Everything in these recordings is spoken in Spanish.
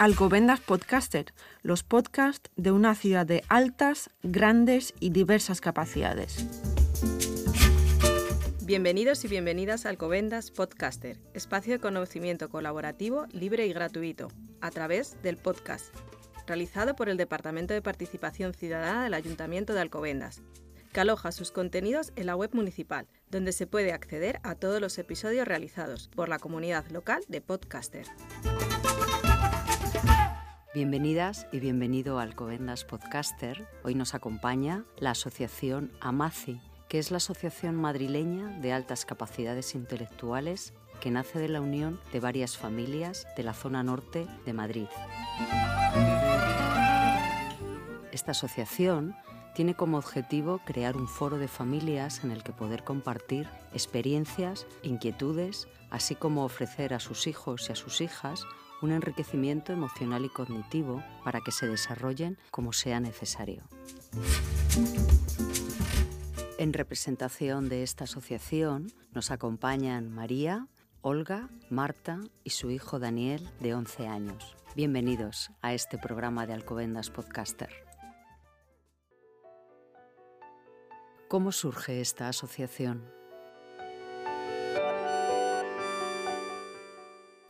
Alcobendas Podcaster, los podcasts de una ciudad de altas, grandes y diversas capacidades. Bienvenidos y bienvenidas a Alcobendas Podcaster, espacio de conocimiento colaborativo, libre y gratuito, a través del podcast, realizado por el Departamento de Participación Ciudadana del Ayuntamiento de Alcobendas, que aloja sus contenidos en la web municipal, donde se puede acceder a todos los episodios realizados por la comunidad local de Podcaster. Bienvenidas y bienvenido a Alcobendas Podcaster. Hoy nos acompaña la asociación AMACI, que es la Asociación Madrileña de Altas Capacidades Intelectuales que nace de la unión de varias familias de la zona norte de Madrid. Esta asociación tiene como objetivo crear un foro de familias en el que poder compartir experiencias, inquietudes, así como ofrecer a sus hijos y a sus hijas un enriquecimiento emocional y cognitivo para que se desarrollen como sea necesario. En representación de esta asociación nos acompañan María, Olga, Marta y su hijo Daniel, de 11 años. Bienvenidos a este programa de Alcobendas Podcaster. ¿Cómo surge esta asociación?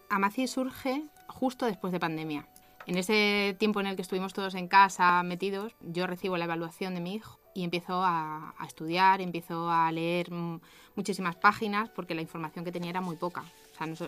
Amaci surge justo después de pandemia. En ese tiempo en el que estuvimos todos en casa metidos, yo recibo la evaluación de mi hijo y empiezo a, estudiar, empiezo a leer muchísimas páginas porque la información que tenía era muy poca.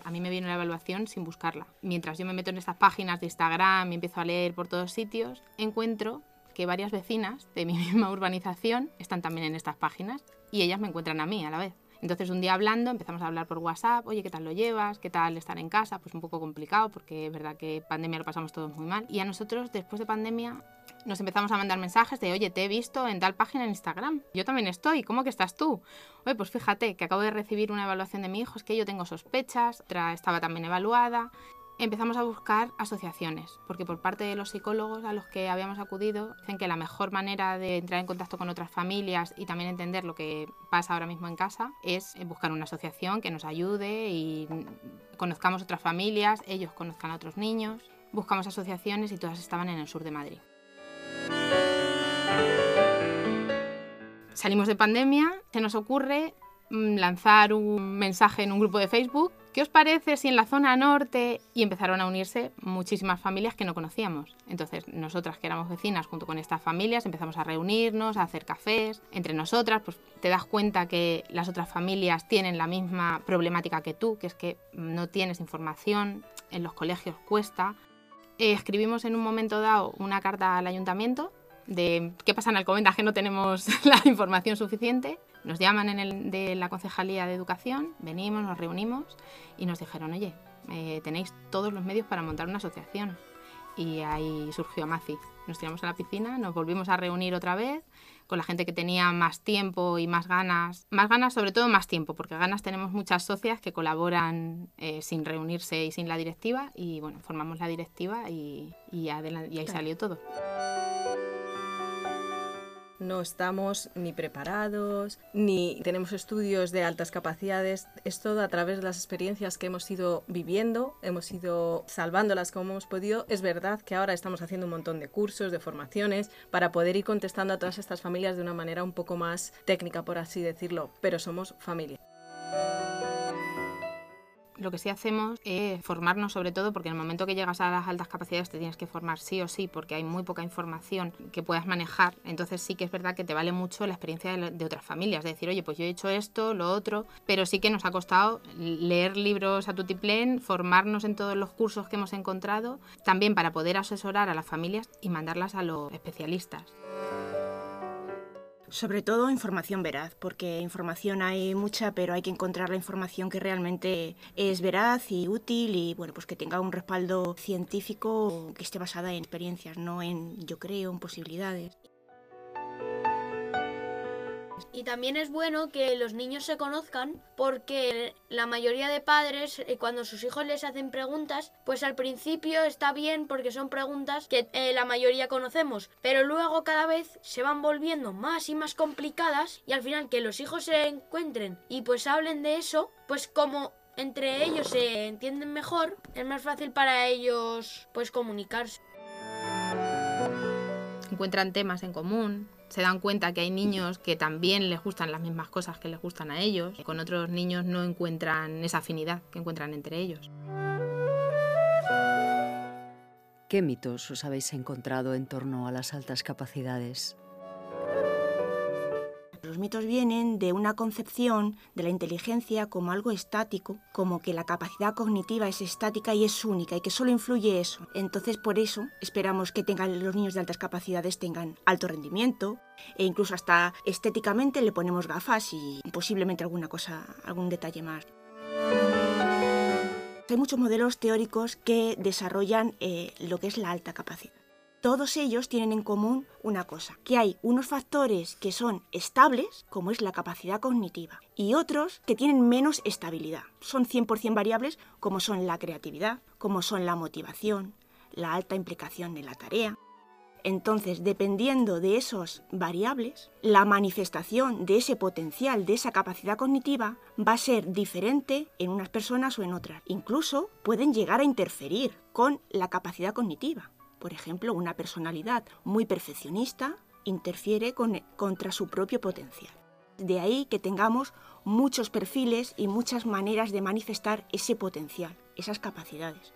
A mí me viene la evaluación sin buscarla. Mientras yo me meto en estas páginas de Instagram y empiezo a leer por todos sitios, encuentro que varias vecinas de mi misma urbanización están también en estas páginas y ellas me encuentran a mí a la vez. Entonces un día hablando empezamos a hablar por WhatsApp, oye, ¿qué tal lo llevas? ¿Qué tal estar en casa? Pues un poco complicado porque es verdad que pandemia lo pasamos todos muy mal. Y a nosotros después de pandemia nos empezamos a mandar mensajes de, oye, te he visto en tal página en Instagram. Yo también estoy, ¿cómo que estás tú? Oye, pues fíjate que acabo de recibir una evaluación de mi hijo, es que yo tengo sospechas, otra estaba también evaluada empezamos a buscar asociaciones, porque por parte de los psicólogos a los que habíamos acudido dicen que la mejor manera de entrar en contacto con otras familias y también entender lo que pasa ahora mismo en casa es buscar una asociación que nos ayude y conozcamos otras familias, ellos conozcan a otros niños. Buscamos asociaciones y todas estaban en el sur de Madrid. Salimos de pandemia, se nos ocurre mm, lanzar un mensaje en un grupo de Facebook ¿Qué os parece si en la zona norte y empezaron a unirse muchísimas familias que no conocíamos? Entonces, nosotras que éramos vecinas junto con estas familias empezamos a reunirnos, a hacer cafés. Entre nosotras, pues te das cuenta que las otras familias tienen la misma problemática que tú, que es que no tienes información, en los colegios cuesta. Eh, escribimos en un momento dado una carta al ayuntamiento de qué pasa en Alcobendas que no tenemos la información suficiente nos llaman en el, de la Concejalía de Educación, venimos, nos reunimos y nos dijeron, oye, eh, tenéis todos los medios para montar una asociación. Y ahí surgió Amaci. Nos tiramos a la piscina, nos volvimos a reunir otra vez con la gente que tenía más tiempo y más ganas. Más ganas, sobre todo más tiempo, porque ganas tenemos muchas socias que colaboran eh, sin reunirse y sin la directiva. Y bueno, formamos la directiva y, y, y ahí salió todo no estamos ni preparados, ni tenemos estudios de altas capacidades. Es todo a través de las experiencias que hemos ido viviendo, hemos ido salvándolas como hemos podido. Es verdad que ahora estamos haciendo un montón de cursos, de formaciones, para poder ir contestando a todas estas familias de una manera un poco más técnica, por así decirlo, pero somos familia. Lo que sí hacemos es formarnos sobre todo porque en el momento que llegas a las altas capacidades te tienes que formar sí o sí porque hay muy poca información que puedas manejar. Entonces sí que es verdad que te vale mucho la experiencia de, otras familias, de decir, oye, pues yo he hecho esto, lo otro, pero sí que nos ha costado leer libros a tutiplén, formarnos en todos los cursos que hemos encontrado, también para poder asesorar a las familias y mandarlas a los especialistas. Sobre todo información veraz, porque información hay mucha, pero hay que encontrar la información que realmente es veraz y útil y bueno, pues que tenga un respaldo científico que esté basada en experiencias, no en yo creo, en posibilidades. Y también es bueno que los niños se conozcan porque la mayoría de padres eh, cuando sus hijos les hacen preguntas, pues al principio está bien porque son preguntas que eh, la mayoría conocemos, pero luego cada vez se van volviendo más y más complicadas y al final que los hijos se encuentren y pues hablen de eso, pues como entre ellos se entienden mejor, es más fácil para ellos pues comunicarse. Encuentran temas en común, se dan cuenta que hay niños que también les gustan las mismas cosas que les gustan a ellos. Con otros niños no encuentran esa afinidad que encuentran entre ellos. ¿Qué mitos os habéis encontrado en torno a las altas capacidades? Los mitos vienen de una concepción de la inteligencia como algo estático, como que la capacidad cognitiva es estática y es única y que solo influye eso. Entonces por eso esperamos que tengan los niños de altas capacidades tengan alto rendimiento e incluso hasta estéticamente le ponemos gafas y posiblemente alguna cosa, algún detalle más. Hay muchos modelos teóricos que desarrollan eh, lo que es la alta capacidad. Todos ellos tienen en común una cosa, que hay unos factores que son estables, como es la capacidad cognitiva, y otros que tienen menos estabilidad. Son 100% variables, como son la creatividad, como son la motivación, la alta implicación en la tarea, entonces, dependiendo de esos variables, la manifestación de ese potencial, de esa capacidad cognitiva, va a ser diferente en unas personas o en otras. Incluso pueden llegar a interferir con la capacidad cognitiva. Por ejemplo, una personalidad muy perfeccionista interfiere contra su propio potencial. De ahí que tengamos muchos perfiles y muchas maneras de manifestar ese potencial, esas capacidades.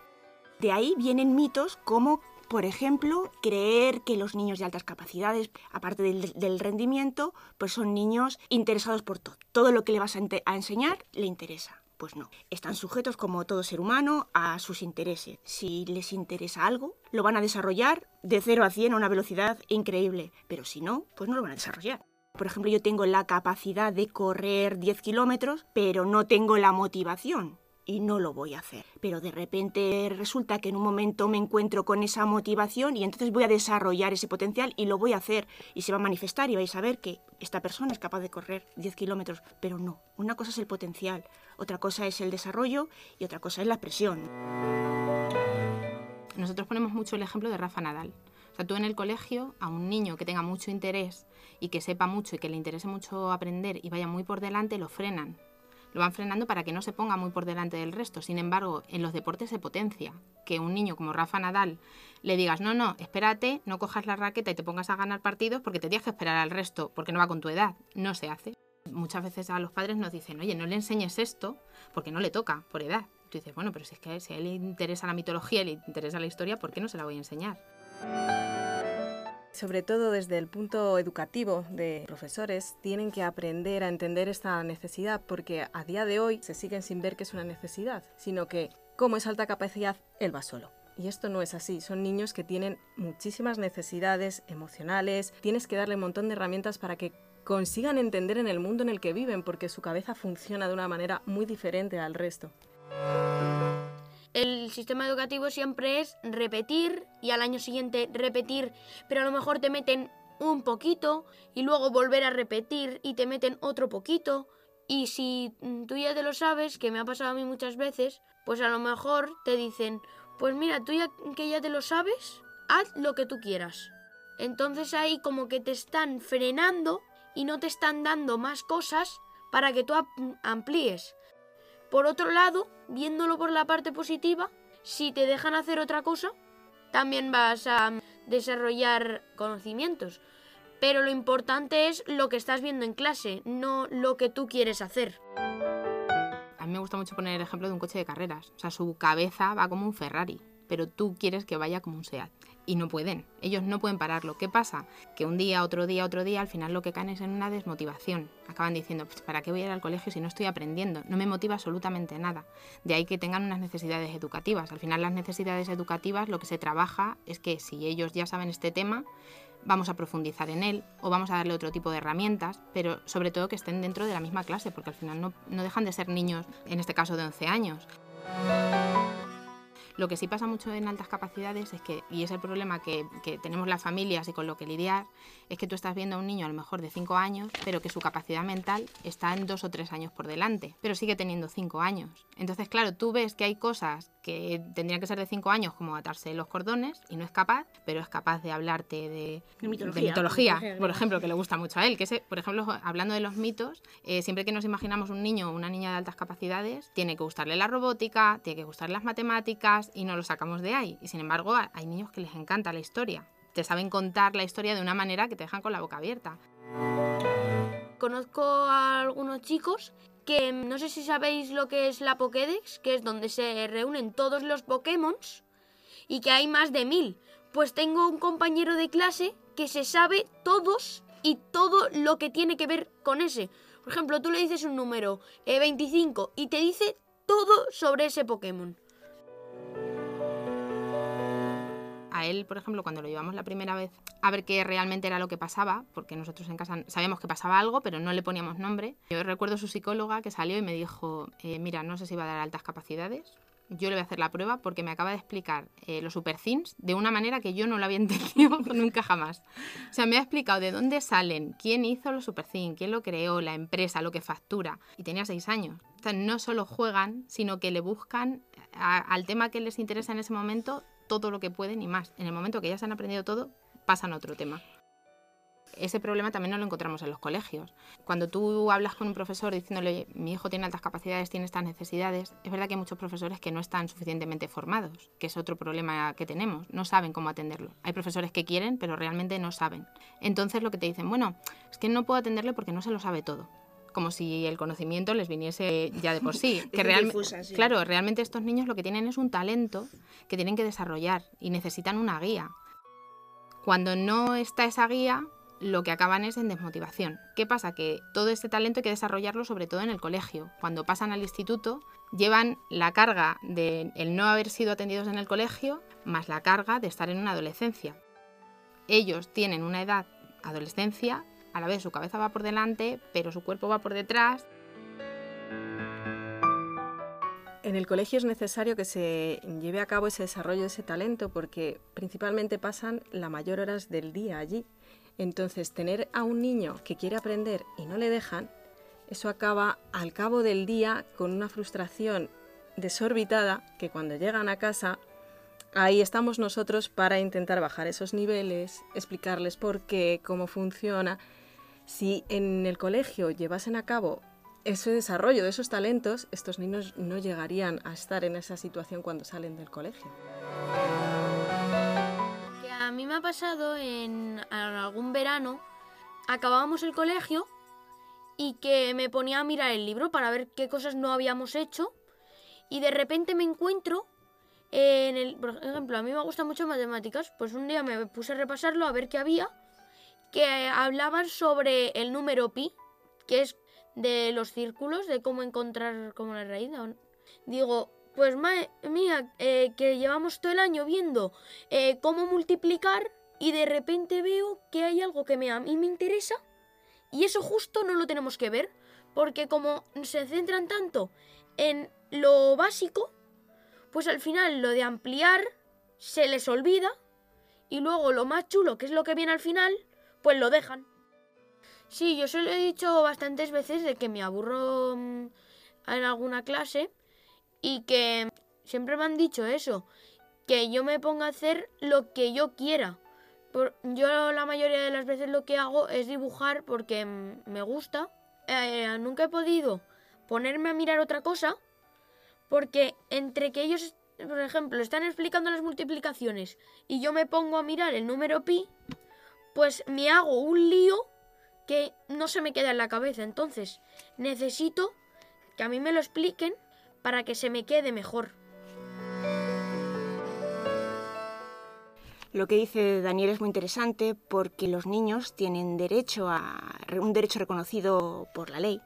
De ahí vienen mitos como por ejemplo, creer que los niños de altas capacidades, aparte del, rendimiento, pues son niños interesados por todo. Todo lo que le vas a enseñar le interesa. Pues no, están sujetos como todo ser humano a sus intereses. Si les interesa algo, lo van a desarrollar de 0 a 100 a una velocidad increíble, pero si no, pues no lo van a desarrollar. Por ejemplo, yo tengo la capacidad de correr 10 kilómetros, pero no tengo la motivación y no lo voy a hacer. Pero de repente resulta que en un momento me encuentro con esa motivación y entonces voy a desarrollar ese potencial y lo voy a hacer y se va a manifestar y vais a ver que esta persona es capaz de correr 10 kilómetros, pero no. Una cosa es el potencial, otra cosa es el desarrollo y otra cosa es la presión. Nosotros ponemos mucho el ejemplo de Rafa Nadal. O sea, tú en el colegio, a un niño que tenga mucho interés y que sepa mucho y que le interese mucho aprender y vaya muy por delante, lo frenan lo van frenando para que no se ponga muy por delante del resto. Sin embargo, en los deportes se potencia. Que un niño como Rafa Nadal le digas, no, no, espérate, no cojas la raqueta y te pongas a ganar partidos porque te tienes que esperar al resto, porque no va con tu edad. No se hace. Muchas veces a los padres nos dicen, oye, no le enseñes esto porque no le toca por edad. tú dices, bueno, pero si es que si a él le interesa la mitología, le interesa la historia, ¿por qué no se la voy a enseñar? Sobre todo desde el punto educativo de profesores, tienen que aprender a entender esta necesidad porque a día de hoy se siguen sin ver que es una necesidad, sino que como es alta capacidad, él va solo. Y esto no es así, son niños que tienen muchísimas necesidades emocionales, tienes que darle un montón de herramientas para que consigan entender en el mundo en el que viven porque su cabeza funciona de una manera muy diferente al resto el sistema educativo siempre es repetir y al año siguiente repetir, pero a lo mejor te meten un poquito y luego volver a repetir y te meten otro poquito. Y si tú ya te lo sabes, que me ha pasado a mí muchas veces, pues a lo mejor te dicen, pues mira, tú ya que ya te lo sabes, haz lo que tú quieras. Entonces ahí como que te están frenando y no te están dando más cosas para que tú amplíes. Por otro lado, viéndolo por la parte positiva, si te dejan hacer otra cosa, también vas a desarrollar conocimientos. Pero lo importante es lo que estás viendo en clase, no lo que tú quieres hacer. A mí me gusta mucho poner el ejemplo de un coche de carreras. O sea, su cabeza va como un Ferrari, pero tú quieres que vaya como un SEAT y no pueden. Ellos no pueden pararlo. ¿Qué pasa? Que un día, otro día, otro día, al final lo que caen es en una desmotivación. Acaban diciendo, pues, ¿para qué voy a ir al colegio si no estoy aprendiendo? No me motiva absolutamente nada. De ahí que tengan unas necesidades educativas. Al final las necesidades educativas lo que se trabaja es que si ellos ya saben este tema, vamos a profundizar en él o vamos a darle otro tipo de herramientas, pero sobre todo que estén dentro de la misma clase, porque al final no, no dejan de ser niños, en este caso de 11 años. Lo que sí pasa mucho en altas capacidades es que, y es el problema que, que tenemos las familias y con lo que lidiar, es que tú estás viendo a un niño a lo mejor de 5 años, pero que su capacidad mental está en 2 o 3 años por delante, pero sigue teniendo 5 años. Entonces, claro, tú ves que hay cosas que tendrían que ser de 5 años, como atarse los cordones, y no es capaz, pero es capaz de hablarte de, De mitología, de mitología, por ejemplo. que le gusta mucho a él. Que ese, por ejemplo, hablando de los mitos, eh, siempre que nos imaginamos un niño o una niña de altas capacidades, tiene que gustarle la robótica, tiene que gustarle las matemáticas y no lo sacamos de ahí. Y sin embargo, hay niños que les encanta la historia. Te saben contar la historia de una manera que te dejan con la boca abierta. Conozco a algunos chicos que mm, no sé si sabéis lo que es la Pokédex, que es donde se reúnen todos los Pokémon y que hay más de mil. Pues tengo un compañero de clase que se sabe todos y todo lo que tiene que ver con ese. Por ejemplo, tú le dices un número, eh, 25, y te dice todo sobre ese Pokémon. A él, por ejemplo, cuando lo llevamos la primera vez a ver qué realmente era lo que pasaba, porque nosotros en casa sabíamos que pasaba algo, pero no le poníamos nombre. Yo recuerdo su psicóloga que salió y me dijo, eh, mira, no sé si va a dar altas capacidades, yo le voy a hacer la prueba porque me acaba de explicar eh, los super things de una manera que yo no lo había entendido nunca jamás. O sea, me ha explicado de dónde salen, quién hizo los super things, quién lo creó, la empresa, lo que factura. Y tenía seis años. O sea, no solo juegan, sino que le buscan a- al tema que les interesa en ese momento todo lo que pueden y más. En el momento que ya se han aprendido todo, pasan a otro tema. Ese problema también no lo encontramos en los colegios. Cuando tú hablas con un profesor diciéndole, "Oye, mi hijo tiene altas capacidades, tiene estas necesidades, es verdad que hay muchos profesores que no están suficientemente formados, que es otro problema que tenemos, no saben cómo atenderlo. Hay profesores que quieren, pero realmente no saben. Entonces lo que te dicen, bueno, es que no puedo atenderle porque no se lo sabe todo. Como si el conocimiento les viniese ya de por sí. que difusa, sí. Claro, realmente estos niños lo que tienen es un talento que tienen que desarrollar y necesitan una guía. Cuando no está esa guía, lo que acaban es en desmotivación. ¿Qué pasa? Que todo este talento hay que desarrollarlo sobre todo en el colegio. Cuando pasan al instituto, llevan la carga de el no haber sido atendidos en el colegio, más la carga de estar en una adolescencia. Ellos tienen una edad adolescencia, a la vez su cabeza va por delante, pero su cuerpo va por detrás, En el colegio es necesario que se lleve a cabo ese desarrollo de ese talento porque principalmente pasan la mayor horas del día allí. Entonces, tener a un niño que quiere aprender y no le dejan, eso acaba al cabo del día con una frustración desorbitada que cuando llegan a casa, ahí estamos nosotros para intentar bajar esos niveles, explicarles por qué, cómo funciona. Si en el colegio llevasen a cabo ese desarrollo de esos talentos, estos niños no llegarían a estar en esa situación cuando salen del colegio. A mí me ha pasado en, en algún verano, acabábamos el colegio y que me ponía a mirar el libro para ver qué cosas no habíamos hecho y de repente me encuentro en el, por ejemplo, a mí me gustan mucho matemáticas, pues un día me puse a repasarlo a ver qué había, que hablaban sobre el número pi, que es de los círculos, de cómo encontrar como la raíz. Digo, pues madre mía, eh, que llevamos todo el año viendo eh, cómo multiplicar y de repente veo que hay algo que a mí me interesa y eso justo no lo tenemos que ver, porque como se centran tanto en lo básico, pues al final lo de ampliar se les olvida y luego lo más chulo, que es lo que viene al final, pues lo dejan. Sí, yo se lo he dicho bastantes veces de que me aburro mm, en alguna clase y que siempre me han dicho eso, que yo me ponga a hacer lo que yo quiera. Yo la mayoría de las veces lo que hago es dibujar porque mm, me gusta. Eh, nunca he podido ponerme a mirar otra cosa porque entre que ellos, por ejemplo, están explicando las multiplicaciones y yo me pongo a mirar el número pi, pues me hago un lío que no se me queda en la cabeza. Entonces necesito que a mí me lo expliquen para que se me quede mejor. Lo que dice Daniel es muy interesante porque los niños tienen derecho a un derecho reconocido por la ley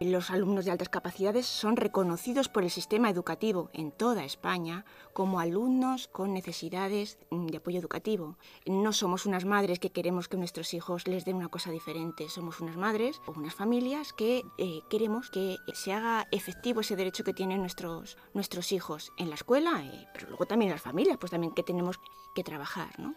Los alumnos de altas capacidades son reconocidos por el sistema educativo en toda España como alumnos con necesidades mm, de apoyo educativo. No somos unas madres que queremos que nuestros hijos les den una cosa diferente, somos unas madres o unas familias que eh, queremos que se haga efectivo ese derecho que tienen nuestros, nuestros hijos en la escuela, eh, pero luego también las familias, pues también que tenemos que trabajar. ¿no?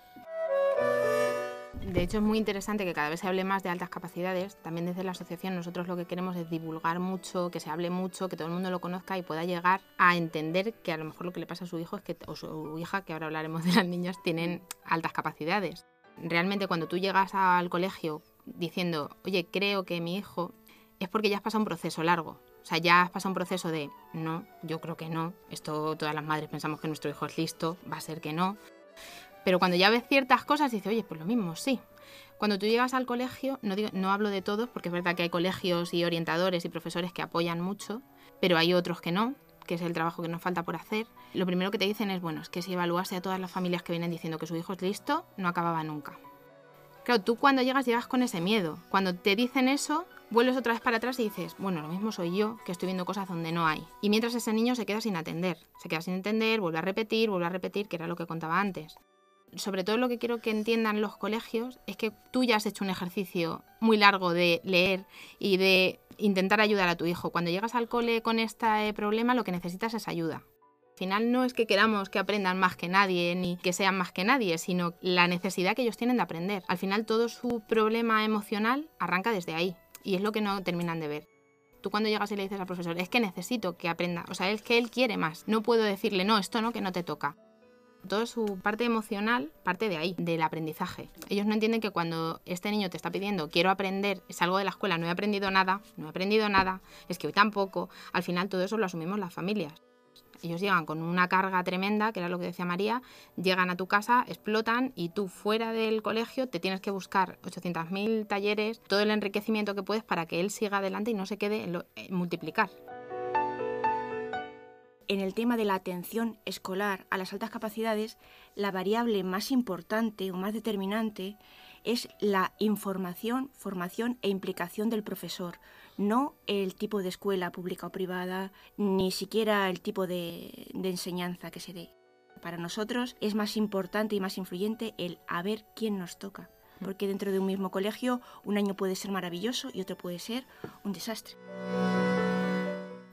De hecho, es muy interesante que cada vez se hable más de altas capacidades. También desde la asociación nosotros lo que queremos es divulgar mucho, que se hable mucho, que todo el mundo lo conozca y pueda llegar a entender que a lo mejor lo que le pasa a su hijo es que, o su hija, que ahora hablaremos de las niñas, tienen altas capacidades. Realmente cuando tú llegas al colegio diciendo, oye, creo que mi hijo, es porque ya has pasado un proceso largo. O sea, ya has pasado un proceso de, no, yo creo que no. Esto todas las madres pensamos que nuestro hijo es listo, va a ser que no. Pero cuando ya ves ciertas cosas, dices, oye, pues lo mismo, sí. Cuando tú llegas al colegio, no, no hablo de todos, porque es verdad que hay colegios y orientadores y profesores que apoyan mucho, pero hay otros que no, que es el trabajo que nos falta por hacer. Lo primero que te dicen es, bueno, es que si evaluase a todas las familias que vienen diciendo que su hijo es listo, no acababa nunca. Claro, tú cuando llegas llegas con ese miedo. Cuando te dicen eso, vuelves otra vez para atrás y dices, bueno, lo mismo soy yo, que estoy viendo cosas donde no hay. Y mientras ese niño se queda sin atender, se queda sin entender, vuelve a repetir, vuelve a repetir, que era lo que contaba antes sobre todo lo que quiero que entiendan los colegios es que tú ya has hecho un ejercicio muy largo de leer y de intentar ayudar a tu hijo. Cuando llegas al cole con este problema, lo que necesitas es ayuda. Al final no es que queramos que aprendan más que nadie ni que sean más que nadie, sino la necesidad que ellos tienen de aprender. Al final todo su problema emocional arranca desde ahí y es lo que no terminan de ver. Tú cuando llegas y le dices al profesor, es que necesito que aprenda, o sea, es que él quiere más. No puedo decirle, no, esto no, que no te toca toda su parte emocional parte de ahí, del aprendizaje. Ellos no entienden que cuando este niño te está pidiendo quiero aprender, salgo de la escuela, no he aprendido nada, no he aprendido nada, es que hoy tampoco, al final todo eso lo asumimos las familias. Ellos llegan con una carga tremenda, que era lo que decía María, llegan a tu casa, explotan y tú fuera del colegio te tienes que buscar 800.000 talleres, todo el enriquecimiento que puedes para que él siga adelante y no se quede en, en multiplicar en el tema de la atención escolar a las altas capacidades, la variable más importante o más determinante es la información, formación e implicación del profesor, no el tipo de escuela pública o privada, ni siquiera el tipo de, enseñanza que se dé. Para nosotros es más importante y más influyente el a ver quién nos toca, porque dentro de un mismo colegio un año puede ser maravilloso y otro puede ser un desastre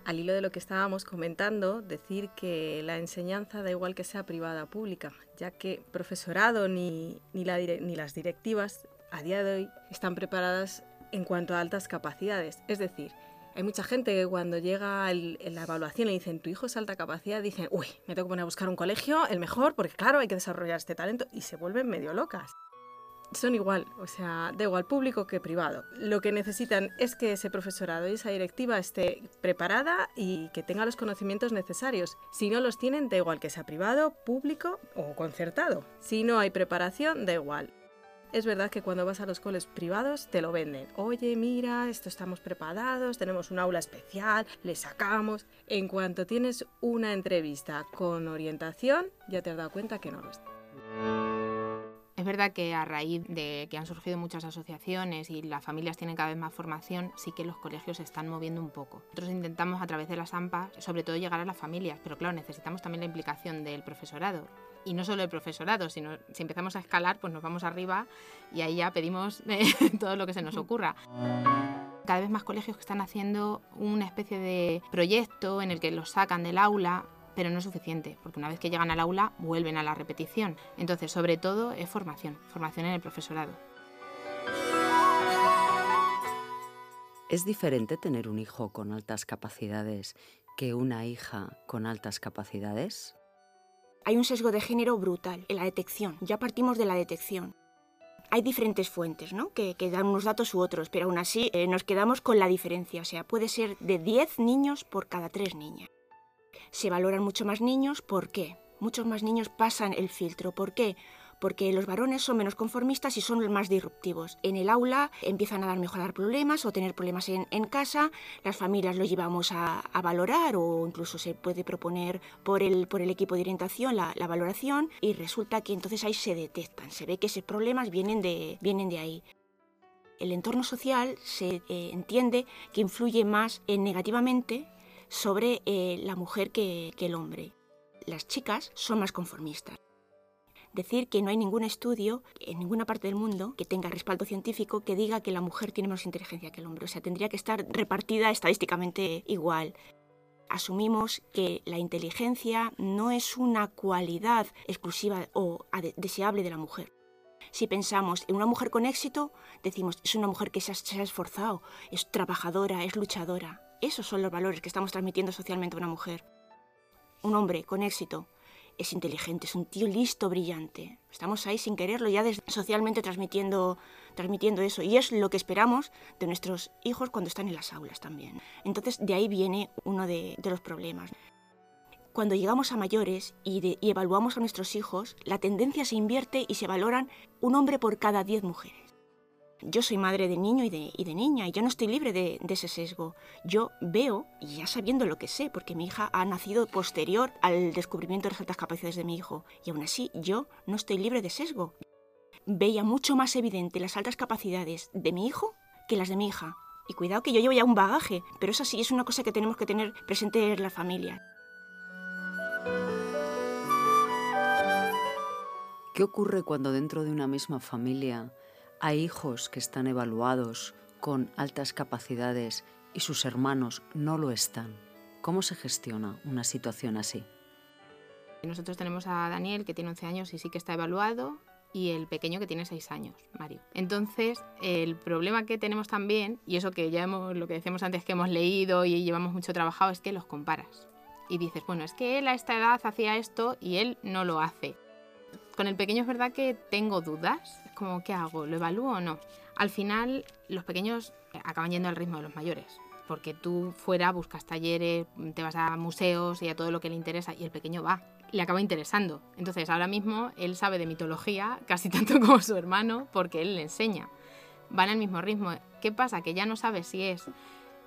al hilo de lo que estábamos comentando, decir que la enseñanza da igual que sea privada o pública, ya que profesorado ni, ni, ni las directivas a día de hoy están preparadas en cuanto a altas capacidades. Es decir, hay mucha gente que cuando llega en la evaluación y dicen tu hijo es alta capacidad, dicen, uy, me tengo que poner a buscar un colegio, el mejor, porque claro, hay que desarrollar este talento, y se vuelven medio locas son igual, o sea, da igual público que privado. Lo que necesitan es que ese profesorado y esa directiva esté preparada y que tenga los conocimientos necesarios. Si no los tienen, da igual que sea privado, público o concertado. Si no hay preparación, da igual. Es verdad que cuando vas a los coles privados te lo venden. Oye, mira, esto estamos preparados, tenemos un aula especial, le sacamos. En cuanto tienes una entrevista con orientación, ya te has dado cuenta que no lo está. Es verdad que a raíz de que han surgido muchas asociaciones y las familias tienen cada vez más formación, sí que los colegios se están moviendo un poco. Nosotros intentamos a través de las AMPA, sobre todo llegar a las familias, pero claro, necesitamos también la implicación del profesorado. Y no solo el profesorado, sino si empezamos a escalar, pues nos vamos arriba y ahí ya pedimos todo lo que se nos ocurra cada vez más colegios que están haciendo una especie de proyecto en el que los sacan del aula pero no es suficiente, porque una vez que llegan al aula vuelven a la repetición. Entonces, sobre todo es formación, formación en el profesorado. ¿Es diferente tener un hijo con altas capacidades que una hija con altas capacidades? Hay un sesgo de género brutal en la detección. Ya partimos de la detección. Hay diferentes fuentes, ¿no? Que, dan unos datos u otros, pero aún así eh, nos quedamos con la diferencia. O sea, puede ser de 10 niños por cada 3 niñas se valoran mucho más niños. ¿Por qué? Muchos más niños pasan el filtro. ¿Por qué? Porque los varones son menos conformistas y son más disruptivos. En el aula empiezan a dar mejor dar problemas o tener problemas en, casa, las familias lo llevamos a, valorar o incluso se puede proponer por el, por el equipo de orientación la, la, valoración y resulta que entonces ahí se detectan, se ve que esos problemas vienen de, vienen de ahí. el entorno social se eh, entiende que influye más eh, negativamente sobre eh, la mujer que, el hombre. Las chicas son más conformistas. Decir que no hay ningún estudio en ninguna parte del mundo que tenga respaldo científico que diga que la mujer tiene más inteligencia que el hombre. O sea, tendría que estar repartida estadísticamente igual asumimos que la inteligencia no es una cualidad exclusiva o deseable de la mujer. Si pensamos en una mujer con éxito, decimos, es una mujer que se ha esforzado, es trabajadora, es luchadora. Esos son los valores que estamos transmitiendo socialmente a una mujer. Un hombre con éxito es inteligente, es un tío listo, brillante. Estamos ahí sin quererlo, ya socialmente transmitiendo, transmitiendo eso. Y es lo que esperamos de nuestros hijos cuando están en las aulas también. Entonces, de ahí viene uno de, los problemas. Cuando llegamos a mayores y, evaluamos a nuestros hijos, la tendencia se invierte y se valoran un hombre por cada diez mujeres. Yo soy madre de niño y de, niña y yo no estoy libre de, de ese sesgo. Yo veo, y ya sabiendo lo que sé, porque mi hija ha nacido posterior al descubrimiento de las altas capacidades de mi hijo, y aún así yo no estoy libre de sesgo. Veía mucho más evidente las altas capacidades de mi hijo que las de mi hija. Y cuidado que yo llevo ya un bagaje, pero eso sí es una cosa que tenemos que tener presente en la familia. ¿Qué ocurre cuando dentro de una misma familia hay hijos que están evaluados con altas capacidades y sus hermanos no lo están? ¿Cómo se gestiona una situación así? Nosotros tenemos a Daniel, que tiene 11 años y sí que está evaluado, y el pequeño que tiene 6 años, Mario. Entonces, el problema que tenemos también, y eso que ya lo que decíamos antes que hemos leído y llevamos mucho trabajado, es que los comparas. Y dices, bueno, es que él a esta edad hacía esto y él no lo hace. Con el pequeño es verdad que tengo dudas. Como, ¿qué hago? ¿Lo evalúo o no? Al final, los pequeños acaban yendo al ritmo de los mayores. Porque tú fuera buscas talleres, te vas a museos y a todo lo que le interesa, y el pequeño va. Le acaba interesando. Entonces, ahora mismo él sabe de mitología casi tanto como su hermano, porque él le enseña. Van al mismo ritmo. ¿Qué pasa? Que ya no sabes si es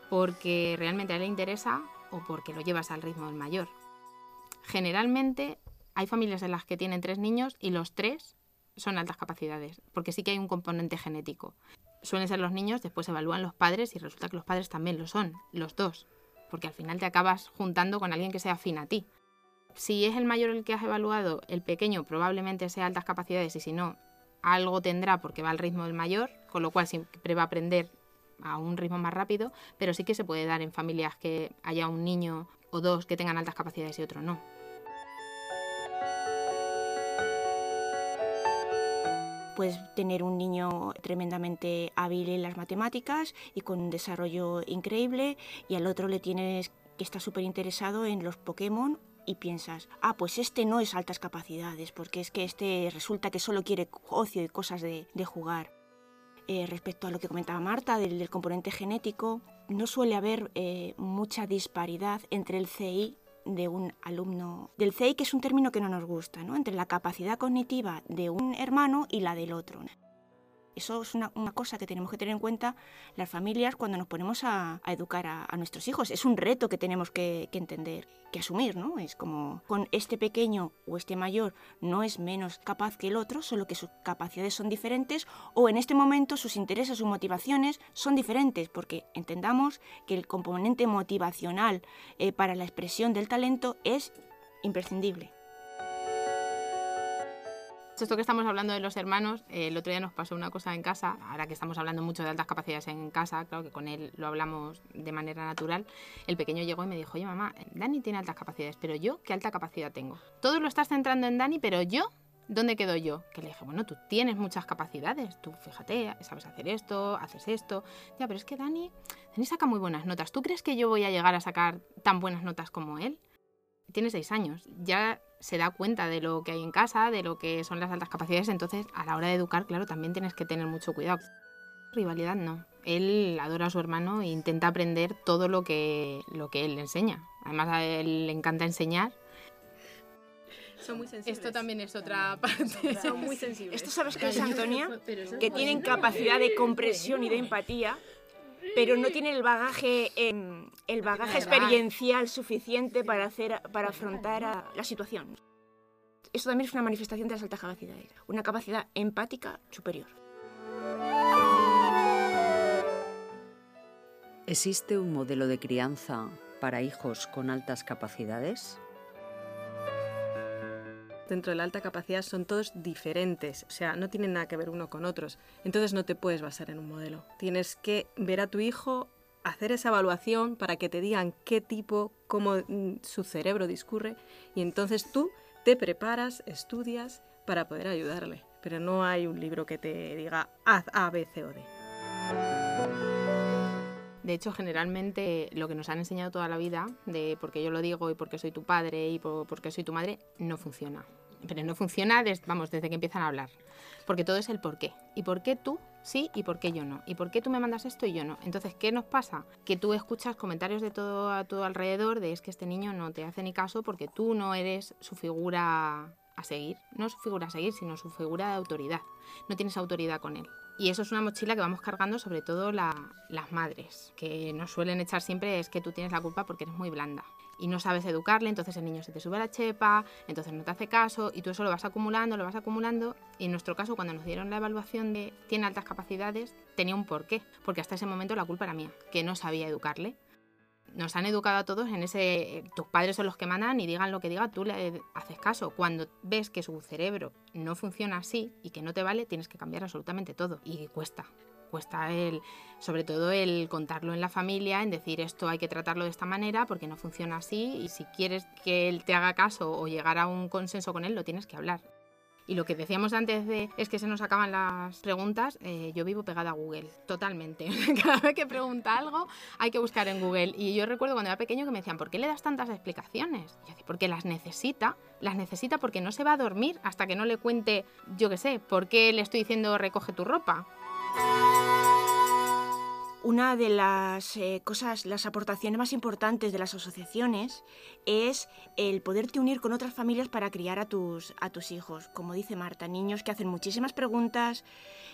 porque realmente le interesa o porque lo llevas al ritmo del mayor. Generalmente hay familias en las que tienen tres niños y los tres son altas capacidades, porque sí que hay un componente genético. Suelen ser los niños, después evalúan los padres y resulta que los padres también lo son, los dos, porque al final te acabas juntando con alguien que sea afín a ti. Si es el mayor el que has evaluado, el pequeño probablemente sea altas capacidades y si no, algo tendrá porque va al ritmo del mayor, con lo cual siempre va a aprender a un ritmo más rápido, pero sí que se puede dar en familias que haya un niño o dos que tengan altas capacidades y otro no. Puedes tener un niño tremendamente hábil en las matemáticas y con un desarrollo increíble y al otro le tienes que está súper interesado en los Pokémon y piensas, ah, pues este no es altas capacidades, porque es que este resulta que solo quiere ocio y cosas de, de jugar. Eh, respecto a lo que comentaba Marta del, componente genético, no suele haber eh, mucha disparidad entre el CI de un alumno del CI, que es un término que no nos gusta, ¿no? entre la capacidad cognitiva de un hermano y la del otro. Eso es una, cosa que tenemos que tener en cuenta las familias cuando nos ponemos a, educar a, nuestros hijos. Es un reto que tenemos que, que, entender, que asumir, ¿no? Es como con este pequeño o este mayor no es menos capaz que el otro, solo que sus capacidades son diferentes o en este momento sus intereses, sus motivaciones son diferentes, porque entendamos que el componente motivacional eh, para la expresión del talento es imprescindible esto que estamos hablando de los hermanos, eh, el otro día nos pasó una cosa en casa, ahora que estamos hablando mucho de altas capacidades en casa, claro que con él lo hablamos de manera natural, el pequeño llegó y me dijo, oye mamá, Dani tiene altas capacidades, pero yo, ¿qué alta capacidad tengo? Todo lo estás centrando en Dani, pero yo, ¿dónde quedo yo? Que le dije, bueno, tú tienes muchas capacidades, tú fíjate, sabes hacer esto, haces esto, ya, pero es que Dani, Dani saca muy buenas notas, ¿tú crees que yo voy a llegar a sacar tan buenas notas como él? Tiene seis años, ya se da cuenta de lo que hay en casa, de lo que son las altas capacidades, entonces a la hora de educar, claro, también tienes que tener mucho cuidado. Rivalidad no. Él adora a su hermano e intenta aprender todo lo que, lo que él le enseña. Además a él le encanta enseñar. Son muy sensibles. Esto también es otra parte. Son muy sensibles. ¿Esto sabes qué es, Antonia? Que tienen capacidad de compresión y de empatía, pero no tiene el bagaje, el bagaje experiencial suficiente para, hacer, para afrontar la situación. Eso también es una manifestación de las altas capacidades, una capacidad empática superior. ¿Existe un modelo de crianza para hijos con altas capacidades? Dentro de la alta capacidad son todos diferentes, o sea, no tienen nada que ver uno con otros. Entonces no te puedes basar en un modelo. Tienes que ver a tu hijo, hacer esa evaluación para que te digan qué tipo, cómo mm, su cerebro discurre y entonces tú te preparas, estudias para poder ayudarle. Pero no hay un libro que te diga haz A, B, C o D. De hecho, generalmente lo que nos han enseñado toda la vida, de porque yo lo digo y porque soy tu padre y porque soy tu madre, no funciona. Pero no funciona, desde, vamos, desde que empiezan a hablar. Porque todo es el por qué. ¿Y por qué tú sí y por qué yo no? ¿Y por qué tú me mandas esto y yo no? Entonces, ¿qué nos pasa? Que tú escuchas comentarios de todo a tu alrededor de es que este niño no te hace ni caso porque tú no eres su figura a seguir. No su figura a seguir, sino su figura de autoridad. No tienes autoridad con él. Y eso es una mochila que vamos cargando sobre todo las madres, que nos suelen echar siempre es que tú tienes la culpa porque eres muy blanda y no sabes educarle, entonces el niño se te sube a la chepa, entonces no te hace caso y tú eso lo vas acumulando, lo vas acumulando. Y en nuestro caso, cuando nos dieron la evaluación de tiene altas capacidades, tenía un porqué, porque hasta ese momento la culpa era mía, que no sabía educarle nos han educado a todos en ese, tus padres son los que mandan y digan lo que diga, tú le haces caso. Cuando ves que su cerebro no funciona así y que no te vale, tienes que cambiar absolutamente todo. Y cuesta, cuesta el, sobre todo el contarlo en la familia, en decir esto hay que tratarlo de esta manera porque no funciona así y si quieres que él te haga caso o llegar a un consenso con él, lo tienes que hablar. Y lo que decíamos antes de es que se nos acaban las preguntas, eh, yo vivo pegada a Google, totalmente. Cada vez que pregunta algo hay que buscar en Google. Y yo recuerdo cuando era pequeño que me decían, ¿por qué le das tantas explicaciones? Yo decía, porque las necesita, las necesita porque no se va a dormir hasta que no le cuente, yo qué sé, ¿por qué le estoy diciendo recoge tu ropa? Una de las eh, cosas, las aportaciones más importantes de las asociaciones es el poderte unir con otras familias para criar a tus, a tus hijos. Como dice Marta, niños que hacen muchísimas preguntas,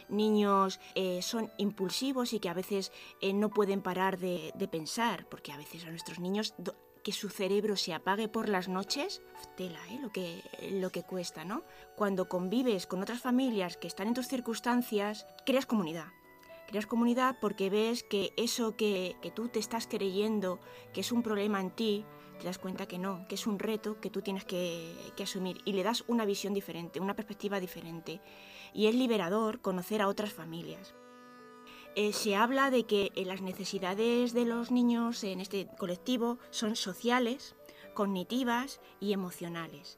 niños eh, son impulsivos y que a veces eh, no pueden parar de, pensar, porque a veces a nuestros niños que su cerebro se apague por las noches, tela, lo, que, lo que cuesta, ¿no? Cuando convives con otras familias que están en tus circunstancias, creas comunidad Creas comunidad porque ves que eso que, tú te estás creyendo que es un problema en ti, te das cuenta que no, que es un reto que tú tienes que, asumir y le das una visión diferente, una perspectiva diferente. Y es liberador conocer a otras familias. Eh, se habla de que eh, las necesidades de los niños en este colectivo son sociales, cognitivas y emocionales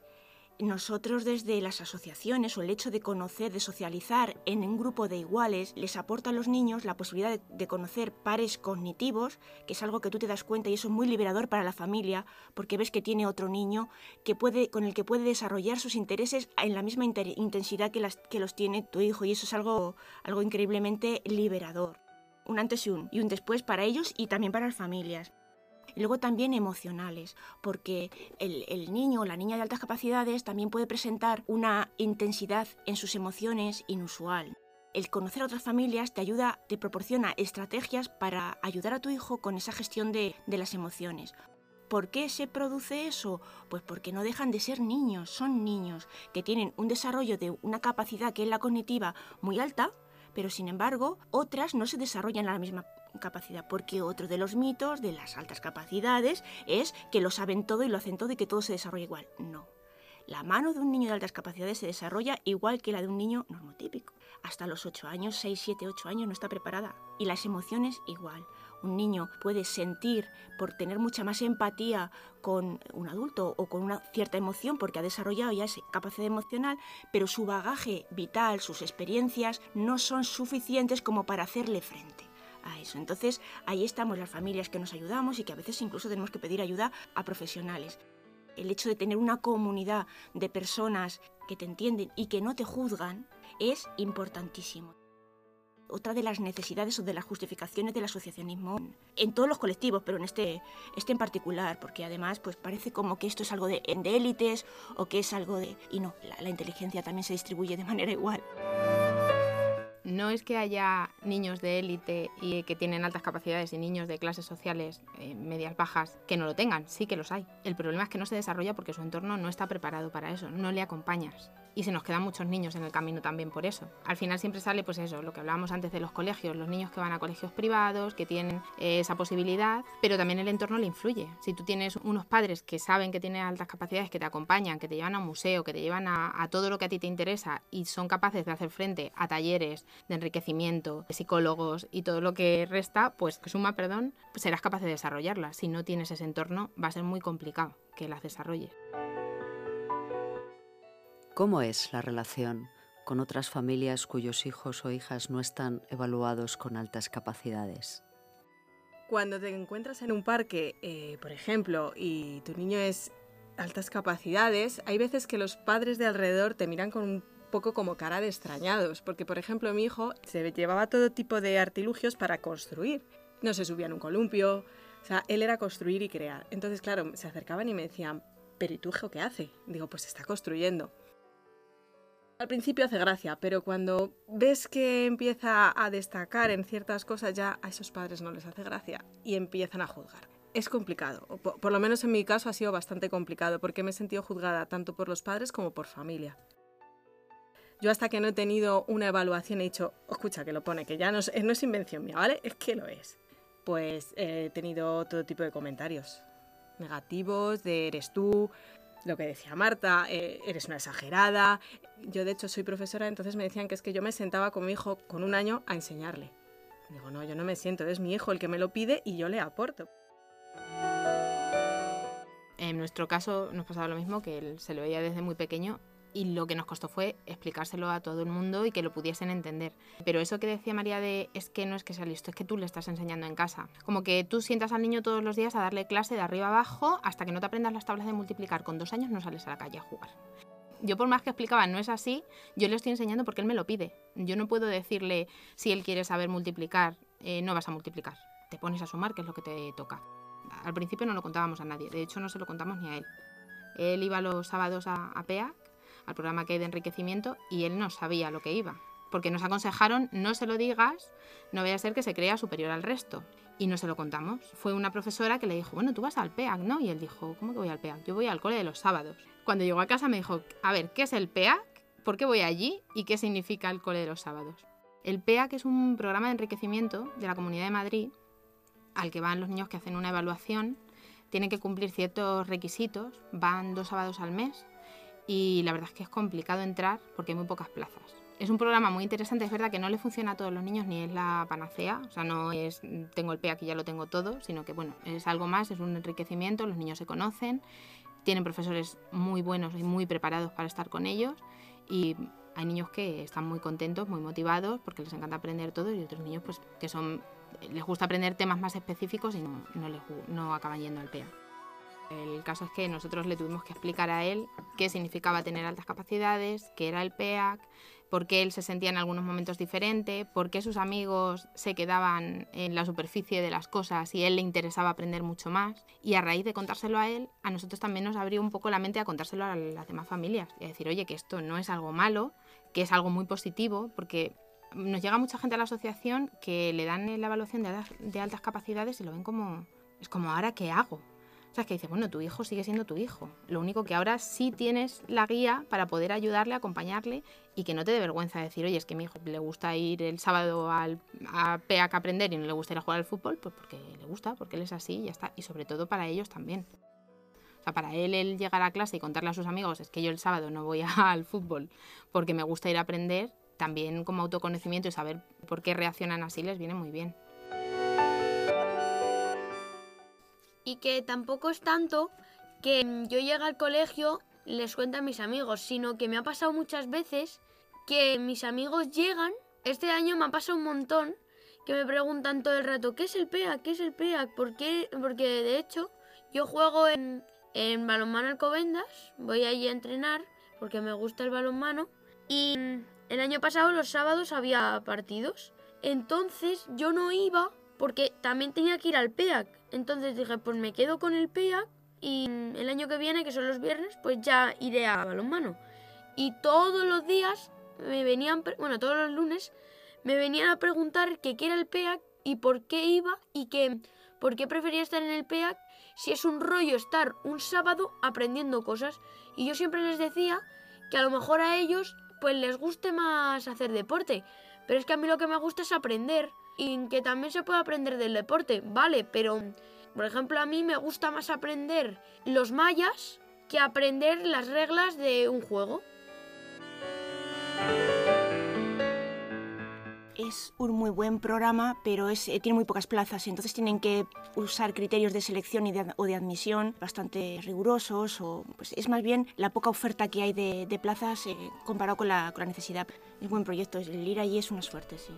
nosotros desde las asociaciones o el hecho de conocer, de socializar en un grupo de iguales, les aporta a los niños la posibilidad de, conocer pares cognitivos, que es algo que tú te das cuenta y eso es muy liberador para la familia, porque ves que tiene otro niño que puede, con el que puede desarrollar sus intereses en la misma intensidad que, que los tiene tu hijo y eso es algo, algo increíblemente liberador. Un antes y un, y un después para ellos y también para las familias. Y luego también emocionales, porque el, niño o la niña de altas capacidades también puede presentar una intensidad en sus emociones inusual. El conocer a otras familias te ayuda, te proporciona estrategias para ayudar a tu hijo con esa gestión de, de las emociones. ¿Por qué se produce eso? Pues porque no dejan de ser niños, son niños que tienen un desarrollo de una capacidad que es la cognitiva muy alta, pero sin embargo otras no se desarrollan a la misma capacidad, porque otro de los mitos de las altas capacidades es que lo saben todo y lo hacen todo y que todo se desarrolla igual. No. La mano de un niño de altas capacidades se desarrolla igual que la de un niño normotípico. Hasta los 8 años, 6, 7, 8 años no está preparada. Y las emociones igual. Un niño puede sentir por tener mucha más empatía con un adulto o con una cierta emoción porque ha desarrollado ya esa capacidad emocional, pero su bagaje vital, sus experiencias no son suficientes como para hacerle frente a eso. Entonces ahí estamos las familias que nos ayudamos y que a veces incluso tenemos que pedir ayuda a profesionales. El hecho de tener una comunidad de personas que te entienden y que no te juzgan es importantísimo. Otra de las necesidades o de las justificaciones del asociacionismo en todos los colectivos, pero en este, este en particular, porque además pues parece como que esto es algo de, de élites o que es algo de... Y no, la, inteligencia también se distribuye de manera igual no es que haya niños de élite y que tienen altas capacidades y niños de clases sociales eh, medias bajas que no lo tengan, sí que los hay. El problema es que no se desarrolla porque su entorno no está preparado para eso, no le acompañas. Y se nos quedan muchos niños en el camino también por eso. Al final siempre sale pues eso, lo que hablábamos antes de los colegios, los niños que van a colegios privados, que tienen eh, esa posibilidad, pero también el entorno le influye. Si tú tienes unos padres que saben que tienen altas capacidades, que te acompañan, que te llevan a un museo, que te llevan a, todo lo que a ti te interesa y son capaces de hacer frente a talleres de enriquecimiento, de psicólogos y todo lo que resta, pues que suma, perdón, pues serás capaz de desarrollarlas. Si no tienes ese entorno, va a ser muy complicado que las desarrolles. ¿Cómo es la relación con otras familias cuyos hijos o hijas no están evaluados con altas capacidades? Cuando te encuentras en un parque, eh, por ejemplo, y tu niño es altas capacidades, hay veces que los padres de alrededor te miran con un poco como cara de extrañados, porque por ejemplo mi hijo se llevaba todo tipo de artilugios para construir. No se subía en un columpio, o sea, él era construir y crear. Entonces, claro, se acercaban y me decían, pero ¿y tu hijo qué hace? Digo, pues está construyendo. Al principio hace gracia, pero cuando ves que empieza a destacar en ciertas cosas, ya a esos padres no les hace gracia y empiezan a juzgar. Es complicado, por, lo menos en mi caso ha sido bastante complicado, porque me he sentido juzgada tanto por los padres como por familia. Yo hasta que no he tenido una evaluación he dicho, escucha, que lo pone, que ya no es, no es invención mía, ¿vale? Es que lo es. Pues he tenido todo tipo de comentarios negativos, de eres tú, lo que decía Marta, eh, eres una exagerada. Yo de hecho soy profesora, entonces me decían que es que yo me sentaba con mi hijo con un año a enseñarle. Digo, no, yo no me siento, es mi hijo el que me lo pide y yo le aporto. En nuestro caso nos pasaba lo mismo, que él se lo veía desde muy pequeño y lo que nos costó fue explicárselo a todo el mundo y que lo pudiesen entender. Pero eso que decía María de es que no es que sea listo, es que tú le estás enseñando en casa. Como que tú sientas al niño todos los días a darle clase de arriba abajo hasta que no te aprendas las tablas de multiplicar con dos años no sales a la calle a jugar. Yo por más que explicaba no es así, yo le estoy enseñando porque él me lo pide. Yo no puedo decirle si él quiere saber multiplicar, eh, no vas a multiplicar. Te pones a sumar, que es lo que te toca. Al principio no lo contábamos a nadie, de hecho no se lo contamos ni a él. Él iba los sábados a, a PEA, al programa que hay de enriquecimiento, y él no sabía lo que iba. Porque nos aconsejaron, no se lo digas, no vaya a ser que se crea superior al resto. Y no se lo contamos. Fue una profesora que le dijo, bueno, tú vas al PEAC, ¿no? Y él dijo, ¿cómo que voy al PEAC? Yo voy al cole de los sábados. Cuando llegó a casa me dijo, a ver, ¿qué es el PEAC? ¿Por qué voy allí? ¿Y qué significa el cole de los sábados? El PEAC es un programa de enriquecimiento de la Comunidad de Madrid al que van los niños que hacen una evaluación. Tienen que cumplir ciertos requisitos, van dos sábados al mes y la verdad es que es complicado entrar porque hay muy pocas plazas. Es un programa muy interesante, es verdad que no le funciona a todos los niños ni es la panacea, o sea, no es tengo el PEAC y ya lo tengo todo, sino que bueno, es algo más, es un enriquecimiento, los niños se conocen, tienen profesores muy buenos y muy preparados para estar con ellos y hay niños que están muy contentos, muy motivados porque les encanta aprender todo y otros niños pues que son les gusta aprender temas más específicos y no, no, les, no acaban yendo al PEAC. El caso es que nosotros le tuvimos que explicar a él qué significaba tener altas capacidades, qué era el PEAC, por qué él se sentía en algunos momentos diferente, por qué sus amigos se quedaban en la superficie de las cosas y él le interesaba aprender mucho más. Y a raíz de contárselo a él, a nosotros también nos abrió un poco la mente a contárselo a las demás familias y a decir, oye, que esto no es algo malo, que es algo muy positivo, porque nos llega mucha gente a la asociación que le dan la evaluación de, de altas capacidades y lo ven como, es como, ¿ahora qué hago? O sea, que dices, bueno, tu hijo sigue siendo tu hijo. Lo único que ahora sí tienes la guía para poder ayudarle, acompañarle y que no te dé vergüenza decir, oye, es que a mi hijo le gusta ir el sábado al, a PEAC a aprender y no le gusta ir a jugar al fútbol, pues porque le gusta, porque él es así y ya está. Y sobre todo para ellos también. O sea, para él, el llegar a clase y contarle a sus amigos, es que yo el sábado no voy al fútbol porque me gusta ir a aprender, también como autoconocimiento y saber por qué reaccionan así les viene muy bien. Y que tampoco es tanto que yo llegue al colegio les cuente a mis amigos, sino que me ha pasado muchas veces que mis amigos llegan, este año me ha pasado un montón, que me preguntan todo el rato, ¿qué es el PEAC? ¿Qué es el PEAC? ¿Por qué? Porque de hecho yo juego en, en balonmano Alcobendas, voy allí a entrenar porque me gusta el balonmano y el año pasado los sábados había partidos, entonces yo no iba porque también tenía que ir al PEAC. Entonces dije, pues me quedo con el PEAC y el año que viene, que son los viernes, pues ya iré a balonmano. Y todos los días me venían, bueno, todos los lunes me venían a preguntar qué era el PEAC y por qué iba y que por qué prefería estar en el PEAC si es un rollo estar un sábado aprendiendo cosas. Y yo siempre les decía que a lo mejor a ellos pues les guste más hacer deporte. Pero es que a mí lo que me gusta es aprender y que también se puede aprender del deporte, vale, pero por ejemplo a mí me gusta más aprender los mayas que aprender las reglas de un juego. es un muy buen programa, pero es, eh, tiene muy pocas plazas, entonces tienen que usar criterios de selección y de, o de admisión bastante rigurosos, o pues es más bien la poca oferta que hay de, de plazas eh, comparado con la, con la necesidad. Es un buen proyecto, el ir allí es una suerte, sí.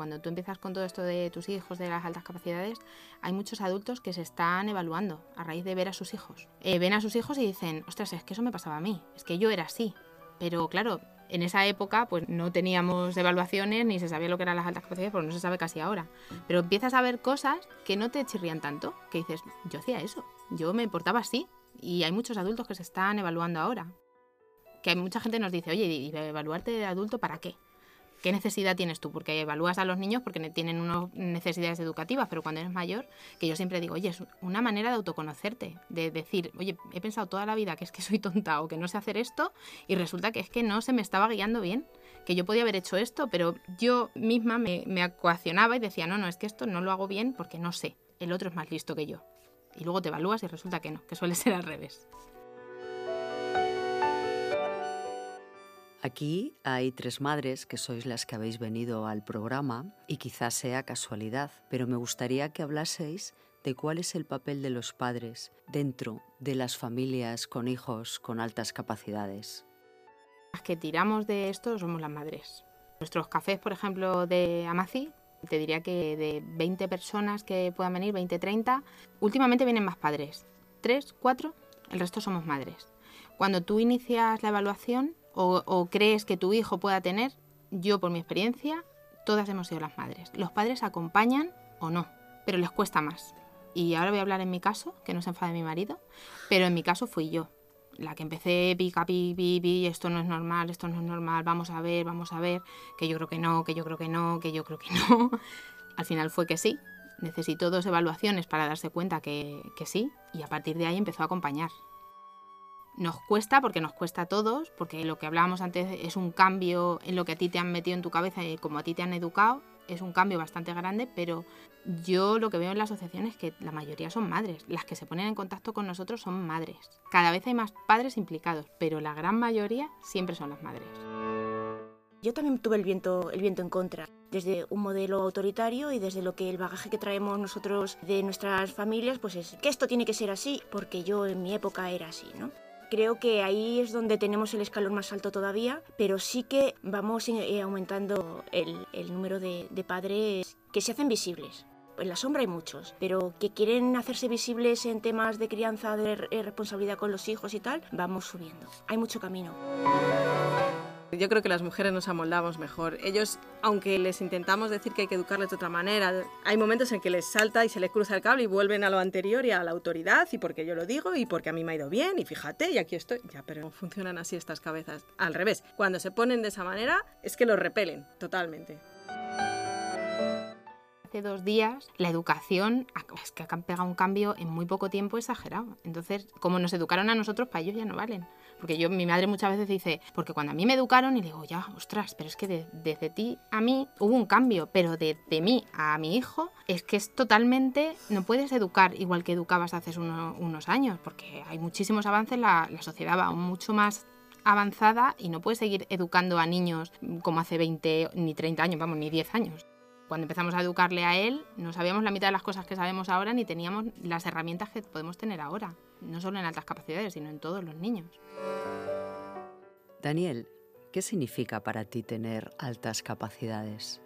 Cuando tú empiezas con todo esto de tus hijos, de las altas capacidades, hay muchos adultos que se están evaluando a raíz de ver a sus hijos. Eh, ven a sus hijos y dicen, ostras, es que eso me pasaba a mí, es que yo era así. Pero claro, en esa época pues no teníamos evaluaciones ni se sabía lo que eran las altas capacidades, porque no se sabe casi ahora. Pero empiezas a ver cosas que no te chirrían tanto, que dices, yo hacía eso, yo me portaba así. Y hay muchos adultos que se están evaluando ahora. Que hay mucha gente nos dice, oye, ¿y evaluarte de adulto para qué? ¿Qué necesidad tienes tú? Porque evalúas a los niños porque tienen unas necesidades educativas, pero cuando eres mayor, que yo siempre digo, oye, es una manera de autoconocerte, de decir, oye, he pensado toda la vida que es que soy tonta o que no sé hacer esto y resulta que es que no se me estaba guiando bien, que yo podía haber hecho esto, pero yo misma me, me y decía, no, no, es que esto no lo hago bien porque no sé, el otro es más listo que yo. Y luego te evalúas y resulta que no, que suele ser al revés. Aquí hay tres madres que sois las que habéis venido al programa y quizás sea casualidad, pero me gustaría que hablaseis de cuál es el papel de los padres dentro de las familias con hijos con altas capacidades. Las que tiramos de esto somos las madres. Nuestros cafés, por ejemplo, de Amaci, te diría que de 20 personas que puedan venir, 20, 30, últimamente vienen más padres. Tres, cuatro, el resto somos madres. Cuando tú inicias la evaluación, o, crees que tu hijo pueda tener, yo por mi experiencia, todas hemos sido las madres. Los padres acompañan o no, pero les cuesta más. Y ahora voy a hablar en mi caso, que no se enfade mi marido, pero en mi caso fui yo. La que empecé pica, pi, pi, pi, esto no es normal, esto no es normal, vamos a ver, vamos a ver, que yo creo que no, que yo creo que no, que yo creo que no. Al final fue que sí. Necesitó dos evaluaciones para darse cuenta que, que sí, y a partir de ahí empezó a acompañar. Nos cuesta porque nos cuesta a todos, porque lo que hablábamos antes es un cambio en lo que a ti te han metido en tu cabeza y como a ti te han educado, es un cambio bastante grande, pero yo lo que veo en la asociación es que la mayoría son madres. Las que se ponen en contacto con nosotros son madres. Cada vez hay más padres implicados, pero la gran mayoría siempre son las madres. Yo también tuve el viento, el viento en contra, desde un modelo autoritario y desde lo que el bagaje que traemos nosotros de nuestras familias, pues es que esto tiene que ser así, porque yo en mi época era así, ¿no? Creo que ahí es donde tenemos el escalón más alto todavía, pero sí que vamos eh, aumentando el, número de, padres que se hacen visibles. En la sombra hay muchos, pero que quieren hacerse visibles en temas de crianza, de eh, responsabilidad con los hijos y tal, vamos subiendo. Hay mucho camino. Yo creo que las mujeres nos amoldamos mejor. Ellos, aunque les intentamos decir que hay que educarles de otra manera, hay momentos en que les salta y se les cruza el cable y vuelven a lo anterior y a la autoridad y porque yo lo digo y porque a mí me ha ido bien y fíjate y aquí estoy. Ya, pero no funcionan así estas cabezas. Al revés, cuando se ponen de esa manera es que los repelen totalmente hace dos días la educación es que han pegado un cambio en muy poco tiempo exagerado. Entonces, como nos educaron a nosotros, para ellos ya no valen. Porque yo, mi madre muchas veces dice, porque cuando a mí me educaron y digo, ya, ostras, pero es que desde ti a mí hubo un cambio, pero de, mí a mi hijo es que es totalmente, no puedes educar igual que educabas hace unos años, porque hay muchísimos avances, la, sociedad va mucho más avanzada y no puedes seguir educando a niños como hace 20 ni 30 años, vamos, ni 10 años cuando empezamos a educarle a él, no sabíamos la mitad de las cosas que sabemos ahora ni teníamos las herramientas que podemos tener ahora, no solo en altas capacidades, sino en todos los niños. Daniel, ¿qué significa para ti tener altas capacidades?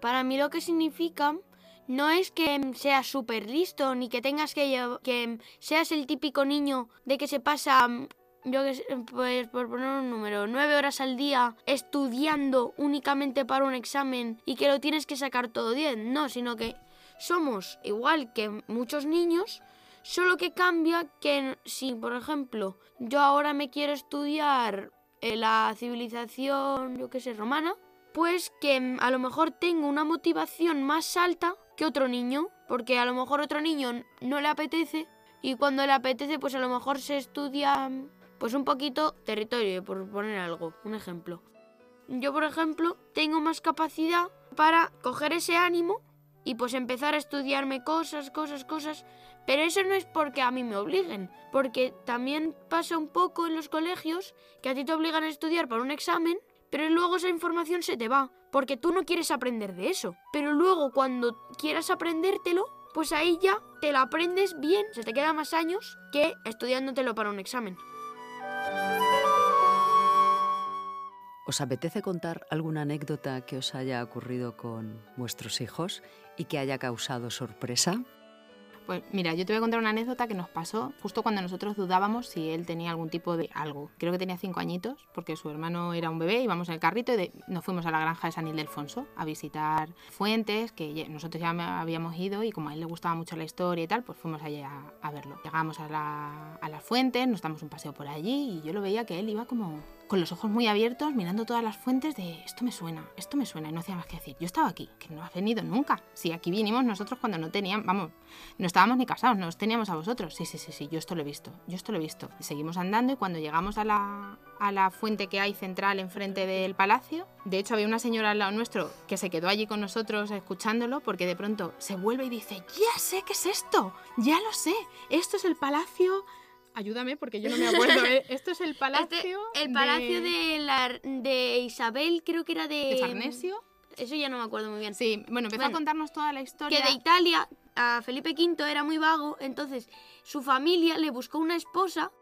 Para mí lo que significa no es que seas súper listo ni que tengas que, que seas el típico niño de que se pasa yo que pues por poner un número, nueve horas al día estudiando únicamente para un examen y que lo tienes que sacar todo bien. No, sino que somos igual que muchos niños, solo que cambia que si, por ejemplo, yo ahora me quiero estudiar la civilización, yo que sé, romana, pues que a lo mejor tengo una motivación más alta que otro niño, porque a lo mejor otro niño no le apetece y cuando le apetece pues a lo mejor se estudia pues un poquito territorio, por poner algo, un ejemplo. Yo, por ejemplo, tengo más capacidad para coger ese ánimo y pues empezar a estudiarme cosas, cosas, cosas. Pero eso no es porque a mí me obliguen, porque también pasa un poco en los colegios que a ti te obligan a estudiar para un examen, pero luego esa información se te va, porque tú no quieres aprender de eso. Pero luego cuando quieras aprendértelo, pues ahí ya te lo aprendes bien, se te queda más años que estudiándotelo para un examen. ¿Os apetece contar alguna anécdota que os haya ocurrido con vuestros hijos y que haya causado sorpresa? Pues mira, yo te voy a contar una anécdota que nos pasó justo cuando nosotros dudábamos si él tenía algún tipo de algo. Creo que tenía cinco añitos porque su hermano era un bebé, íbamos en el carrito y nos fuimos a la granja de San Ildefonso a visitar fuentes que nosotros ya habíamos ido y como a él le gustaba mucho la historia y tal, pues fuimos allí a, verlo. Llegamos a la, a las fuentes, nos damos un paseo por allí y yo lo veía que él iba como con los ojos muy abiertos, mirando todas las fuentes de esto me suena, esto me suena, y no hacía más que decir, yo estaba aquí, que no has venido nunca. Si aquí vinimos nosotros cuando no teníamos, vamos, no estábamos ni casados, nos teníamos a vosotros. Sí, sí, sí, sí, yo esto lo he visto, yo esto lo he visto. Seguimos andando y cuando llegamos a la, a la fuente que hay central enfrente del palacio, de hecho había una señora al lado nuestro que se quedó allí con nosotros escuchándolo porque de pronto se vuelve y dice, ya sé qué es esto, ya lo sé, esto es el palacio Ayúdame porque yo no me acuerdo. ¿eh? Esto es el este, palacio. el palacio de... la, de Isabel, creo que era de. ¿De Farnesio? Eso ya no me acuerdo muy bien. Sí, bueno, empezó a contarnos toda la historia. Que de Italia, a Felipe V era muy vago, entonces su familia le buscó una esposa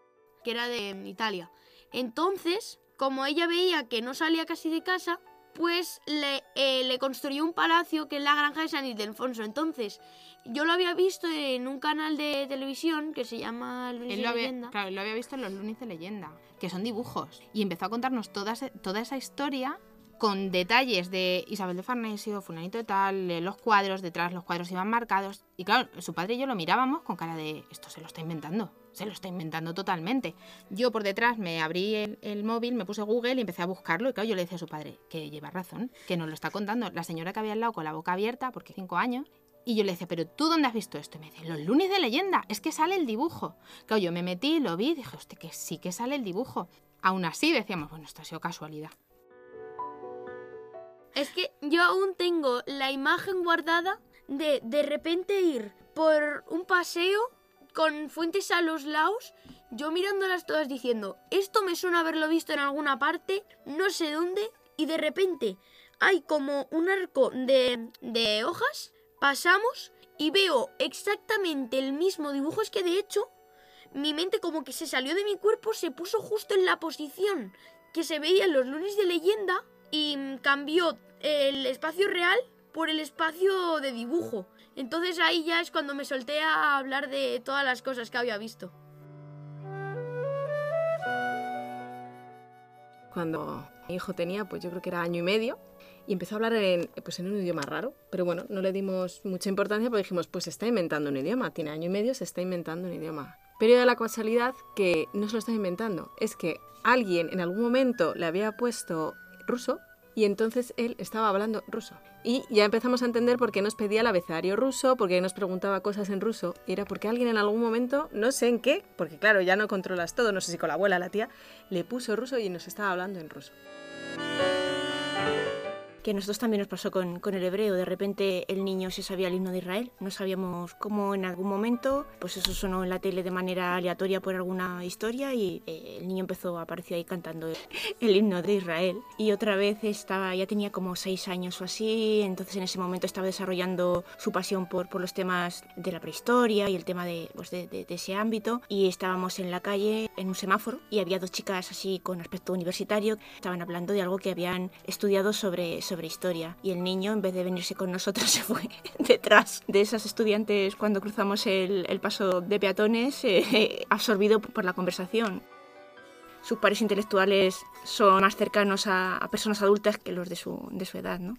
que era de Italia. Entonces, como ella veía que no salía casi de casa, pues le, eh, le construyó un palacio que es la granja de San Ildefonso. Entonces, yo lo había visto en un canal de televisión que se llama Lunes de Leyenda. Claro, lo había visto en los Lunes de Leyenda, que son dibujos. Y empezó a contarnos toda, toda esa historia con detalles de Isabel de Farnesio, fulanito de tal, los cuadros, detrás los cuadros iban marcados. Y claro, su padre y yo lo mirábamos con cara de, esto se lo está inventando, se lo está inventando totalmente. Yo por detrás me abrí el, el, móvil, me puse Google y empecé a buscarlo. Y claro, yo le decía a su padre, que lleva razón, que nos lo está contando. La señora que había al lado con la boca abierta, porque cinco años, y yo le decía, ¿pero tú dónde has visto esto? Y me dice, los lunes de leyenda, es que sale el dibujo. Claro, yo me metí, lo vi dije, hostia, que sí que sale el dibujo. Aún así decíamos, bueno, esto ha sido casualidad. Es que yo aún tengo la imagen guardada de de repente ir por un paseo con fuentes a los lados, yo mirándolas todas diciendo, esto me suena haberlo visto en alguna parte, no sé dónde, y de repente hay como un arco de, de hojas Pasamos y veo exactamente el mismo dibujo. Es que de hecho, mi mente como que se salió de mi cuerpo, se puso justo en la posición que se veía en los lunes de leyenda y cambió el espacio real por el espacio de dibujo. Entonces ahí ya es cuando me solté a hablar de todas las cosas que había visto. Cuando mi hijo tenía, pues yo creo que era año y medio, y empezó a hablar en, pues en un idioma raro, pero bueno, no le dimos mucha importancia porque dijimos, pues se está inventando un idioma, tiene año y medio, se está inventando un idioma. Pero de la casualidad que no se lo está inventando, es que alguien en algún momento le había puesto ruso y entonces él estaba hablando ruso. Y ya empezamos a entender por qué nos pedía el abecedario ruso, por qué nos preguntaba cosas en ruso. Era porque alguien en algún momento, no sé en qué, porque claro, ya no controlas todo, no sé si con la abuela, la tía, le puso ruso y nos estaba hablando en ruso que a nosotros también nos pasó con, con, el hebreo. De repente el niño se sabía el himno de Israel. No sabíamos cómo en algún momento, pues eso sonó en la tele de manera aleatoria por alguna historia y eh, el niño empezó, apareció ahí cantando el, himno de Israel. Y otra vez estaba, ya tenía como seis años o así, entonces en ese momento estaba desarrollando su pasión por, por los temas de la prehistoria y el tema de, pues de, de, de ese ámbito. Y estábamos en la calle, en un semáforo, y había dos chicas así con aspecto universitario, estaban hablando de algo que habían estudiado sobre, sobre sobre historia. Y el niño, en vez de venirse con nosotros, se fue detrás de esas estudiantes cuando cruzamos el, el paso de peatones, eh, absorbido por la conversación. Sus pares intelectuales son más cercanos a, a personas adultas que los de su, de su edad, ¿no?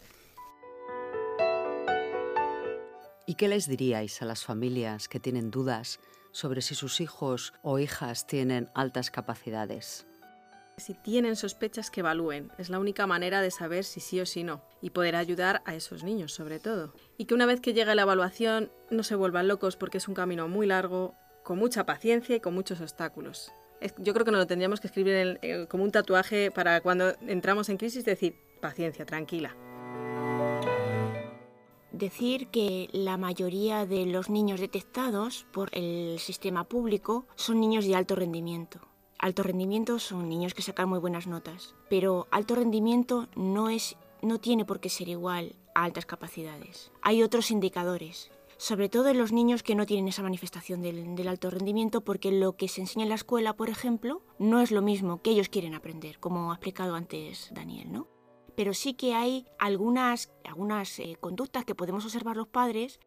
¿Y qué les diríais a las familias que tienen dudas sobre si sus hijos o hijas tienen altas capacidades? Si tienen sospechas que evalúen, es la única manera de saber si sí o si no, y poder ayudar a esos niños sobre todo. Y que una vez que llegue la evaluación no se vuelvan locos porque es un camino muy largo, con mucha paciencia y con muchos obstáculos. Yo creo que nos lo tendríamos que escribir como un tatuaje para cuando entramos en crisis, decir, paciencia, tranquila. Decir que la mayoría de los niños detectados por el sistema público son niños de alto rendimiento. Alto rendimiento son niños que sacan muy buenas notas, pero alto rendimiento no, es, no tiene por qué ser igual a altas capacidades. Hay otros indicadores sobre todo en los niños que no tienen esa manifestación del, alto rendimiento, porque lo que se enseña en la escuela, por ejemplo, no es lo mismo que ellos quieren aprender, como ha explicado antes Daniel, ¿no? Pero sí que hay algunas, algunas eh, conductas que podemos observar los padres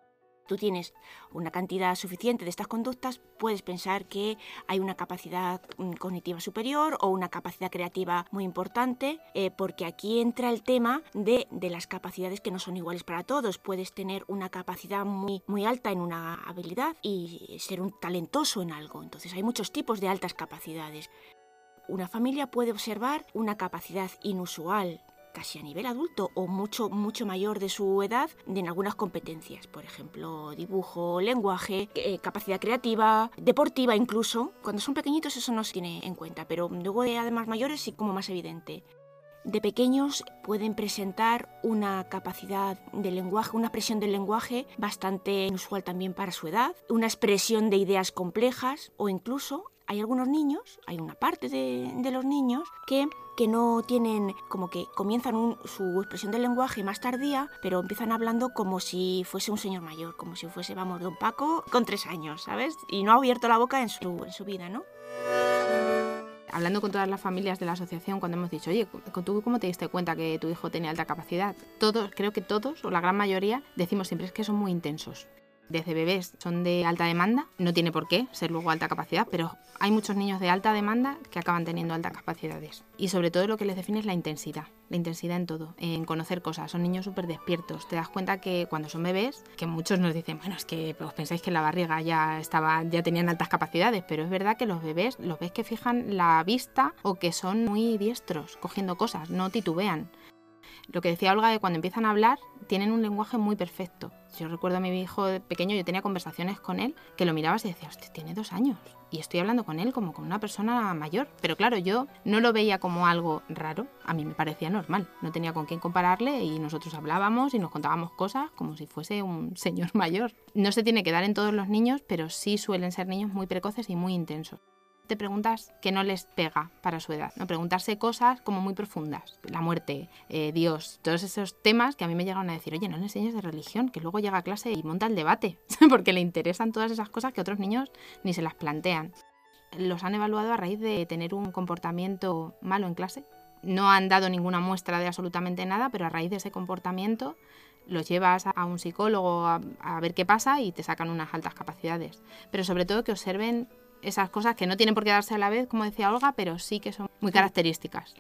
tú tienes una cantidad suficiente de estas conductas, puedes pensar que hay una capacidad mm, cognitiva superior o una capacidad creativa muy importante, eh, porque aquí entra el tema de, de, las capacidades que no son iguales para todos. Puedes tener una capacidad muy, muy alta en una habilidad y ser un talentoso en algo. Entonces hay muchos tipos de altas capacidades. Una familia puede observar una capacidad inusual casi a nivel adulto o mucho, mucho mayor de su edad en algunas competencias, por ejemplo, dibujo, lenguaje, eh, capacidad creativa, deportiva incluso. Cuando son pequeñitos eso no se tiene en cuenta, pero luego de además mayores sí como más evidente. De pequeños pueden presentar una capacidad de lenguaje, una expresión del lenguaje bastante inusual también para su edad, una expresión de ideas complejas o incluso hay algunos niños, hay una parte de, los niños que que no tienen, como que comienzan su expresión del lenguaje más tardía, pero empiezan hablando como si fuese un señor mayor, como si fuese, vamos, don Paco con tres años, ¿sabes? Y no ha abierto la boca en su, en su vida, ¿no? hablando con todas las familias de la asociación, cuando hemos dicho, oye, ¿tú cómo te diste cuenta que tu hijo tenía alta capacidad? Todos, creo que todos, o la gran mayoría, decimos siempre es que son muy intensos desde bebés son de alta demanda, no tiene por qué ser luego alta capacidad, pero hay muchos niños de alta demanda que acaban teniendo altas capacidades. Y sobre todo lo que les define es la intensidad, la intensidad en todo, en conocer cosas. Son niños súper despiertos. Te das cuenta que cuando son bebés, que muchos nos dicen, bueno, es que os pensáis que la barriga ya estaba, ya tenían altas capacidades, pero es verdad que los bebés los ves que fijan la vista o que son muy diestros cogiendo cosas, no titubean. Lo que decía Olga de cuando empiezan a hablar, tienen un lenguaje muy perfecto. Yo recuerdo a mi hijo pequeño, yo tenía conversaciones con él que lo mirabas y decías, tiene dos años. Y estoy hablando con él como con una persona mayor. Pero claro, yo no lo veía como algo raro. A mí me parecía normal. No tenía con quién compararle y nosotros hablábamos y nos contábamos cosas como si fuese un señor mayor. No se tiene que dar en todos los niños, pero sí suelen ser niños muy precoces y muy intensos preguntas que no les pega para su edad, ¿no? Preguntarse cosas como muy profundas, la muerte, eh, Dios, todos esos temas que a mí me llegaron a decir, oye, no le enseñes de religión, que luego llega a clase y monta el debate, porque le interesan todas esas cosas que otros niños ni se las plantean. Los han evaluado a raíz de tener un comportamiento malo en clase. No han dado ninguna muestra de absolutamente nada, pero a raíz de ese comportamiento los llevas a un psicólogo a, ver qué pasa y te sacan unas altas capacidades. Pero sobre todo que observen esas cosas que no tienen por qué darse a la vez, como decía Olga, pero sí que son muy características.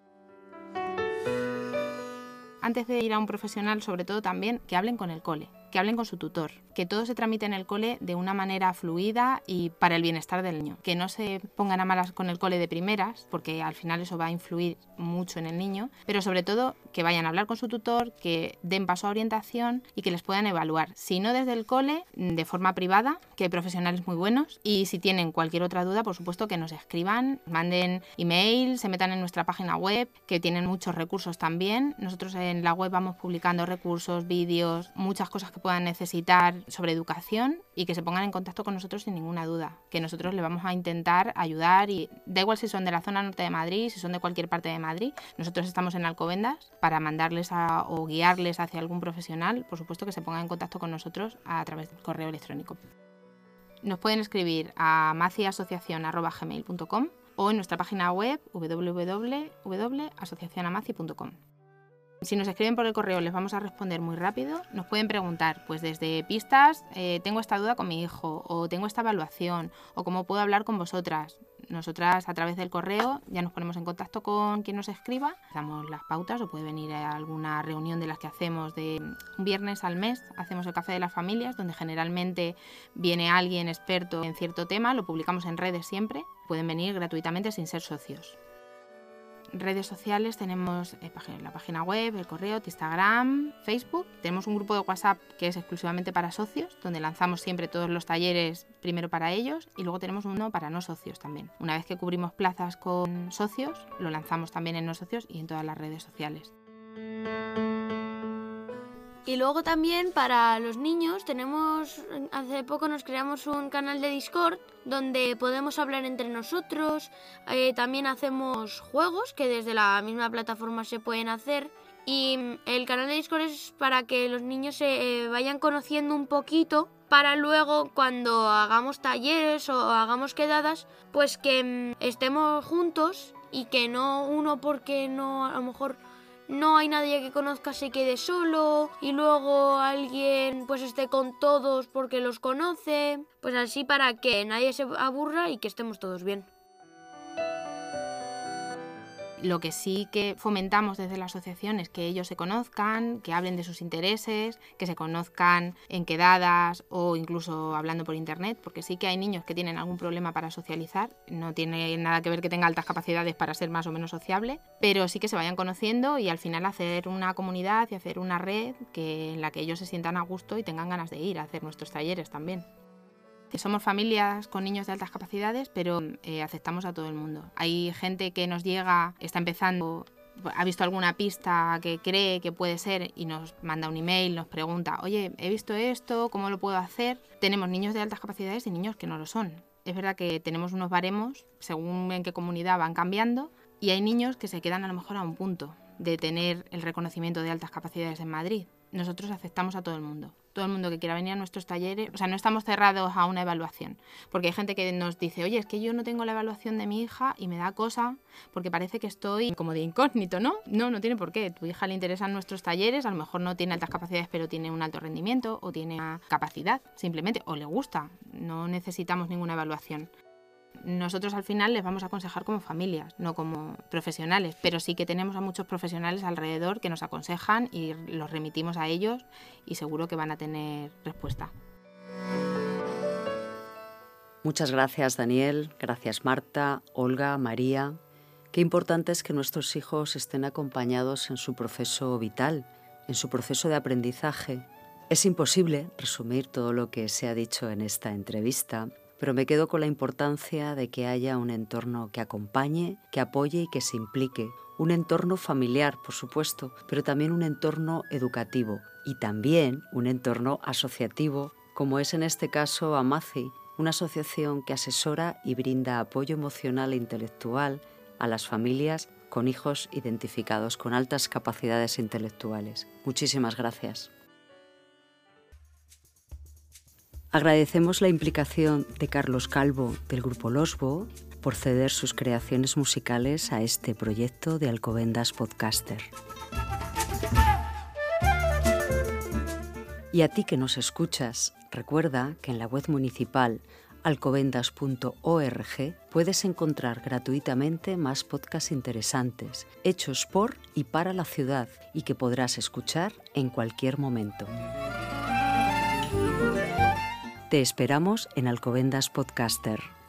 Antes de ir a un profesional, sobre todo también, que hablen con el cole que hablen con su tutor, que todo se tramite en el cole de una manera fluida y para el bienestar del niño, que no se pongan a malas con el cole de primeras, porque al final eso va a influir mucho en el niño, pero sobre todo que vayan a hablar con su tutor, que den paso a orientación y que les puedan evaluar, si no desde el cole, de forma privada, que hay profesionales muy buenos y si tienen cualquier otra duda, por supuesto que nos escriban, manden email, se metan en nuestra página web, que tienen muchos recursos también. Nosotros en la web vamos publicando recursos, vídeos, muchas cosas que puedan necesitar sobre educación y que se pongan en contacto con nosotros sin ninguna duda, que nosotros le vamos a intentar ayudar y da igual si son de la zona norte de Madrid, si son de cualquier parte de Madrid, nosotros estamos en Alcobendas para mandarles o guiarles hacia algún profesional, por supuesto que se pongan en contacto con nosotros a través del correo electrónico. Nos pueden escribir a maciasociacion.gmail.com o en nuestra página web www.asociacionamaci.com. Si nos escriben por el correo les vamos a responder muy rápido. Nos pueden preguntar, pues desde pistas, eh, tengo esta duda con mi hijo, o tengo esta evaluación, o cómo puedo hablar con vosotras. Nosotras a través del correo ya nos ponemos en contacto con quien nos escriba, damos las pautas o puede venir a alguna reunión de las que hacemos de un viernes al mes, hacemos el café de las familias, donde generalmente viene alguien experto en cierto tema, lo publicamos en redes siempre, pueden venir gratuitamente sin ser socios. Redes sociales tenemos eh, la página web, el correo, Instagram, Facebook. Tenemos un grupo de WhatsApp que es exclusivamente para socios, donde lanzamos siempre todos los talleres primero para ellos y luego tenemos uno para no socios también. Una vez que cubrimos plazas con socios, lo lanzamos también en no socios y en todas las redes sociales. Y luego también para los niños tenemos, hace poco nos creamos un canal de Discord donde podemos hablar entre nosotros, eh, también hacemos juegos que desde la misma plataforma se pueden hacer. Y el canal de Discord es para que los niños se eh, vayan conociendo un poquito para luego cuando hagamos talleres o hagamos quedadas, pues que mm, estemos juntos y que no uno porque no a lo mejor no hay nadie que conozca se quede solo y luego alguien pues esté con todos porque los conoce, pues así para que nadie se aburra y que estemos todos bien. Lo que sí que fomentamos desde la asociación es que ellos se conozcan, que hablen de sus intereses, que se conozcan en quedadas o incluso hablando por internet, porque sí que hay niños que tienen algún problema para socializar, no tiene nada que ver que tenga altas capacidades para ser más o menos sociable, pero sí que se vayan conociendo y al final hacer una comunidad y hacer una red que, en la que ellos se sientan a gusto y tengan ganas de ir a hacer nuestros talleres también. Somos familias con niños de altas capacidades, pero eh, aceptamos a todo el mundo. Hay gente que nos llega, está empezando, ha visto alguna pista que cree que puede ser y nos manda un email, nos pregunta, oye, he visto esto, ¿cómo lo puedo hacer? Tenemos niños de altas capacidades y niños que no lo son. Es verdad que tenemos unos baremos, según en qué comunidad van cambiando, y hay niños que se quedan a lo mejor a un punto de tener el reconocimiento de altas capacidades en Madrid. Nosotros aceptamos a todo el mundo todo el mundo que quiera venir a nuestros talleres, o sea, no estamos cerrados a una evaluación, porque hay gente que nos dice, oye, es que yo no tengo la evaluación de mi hija y me da cosa porque parece que estoy como de incógnito, ¿no? No, no tiene por qué. Tu hija le interesan nuestros talleres, a lo mejor no tiene altas capacidades, pero tiene un alto rendimiento o tiene capacidad, simplemente, o le gusta. No necesitamos ninguna evaluación nosotros al final les vamos a aconsejar como familias, no como profesionales, pero sí que tenemos a muchos profesionales alrededor que nos aconsejan y los remitimos a ellos y seguro que van a tener respuesta. Muchas gracias Daniel, gracias Marta, Olga, María. Qué importante es que nuestros hijos estén acompañados en su proceso vital, en su proceso de aprendizaje. Es imposible resumir todo lo que se ha dicho en esta entrevista, pero me quedo con la importancia de que haya un entorno que acompañe, que apoye y que se implique. Un entorno familiar, por supuesto, pero también un entorno educativo y también un entorno asociativo, como es en este caso AMACI, una asociación que asesora y brinda apoyo emocional e intelectual a las familias con hijos identificados con altas capacidades intelectuales. Muchísimas gracias. Agradecemos la implicación de Carlos Calvo del Grupo Losbo por ceder sus creaciones musicales a este proyecto de Alcobendas Podcaster. Y a ti que nos escuchas, recuerda que en la web municipal alcobendas.org puedes encontrar gratuitamente más podcasts interesantes, hechos por y para la ciudad y que podrás escuchar en cualquier momento. Te esperamos en Alcobendas Podcaster.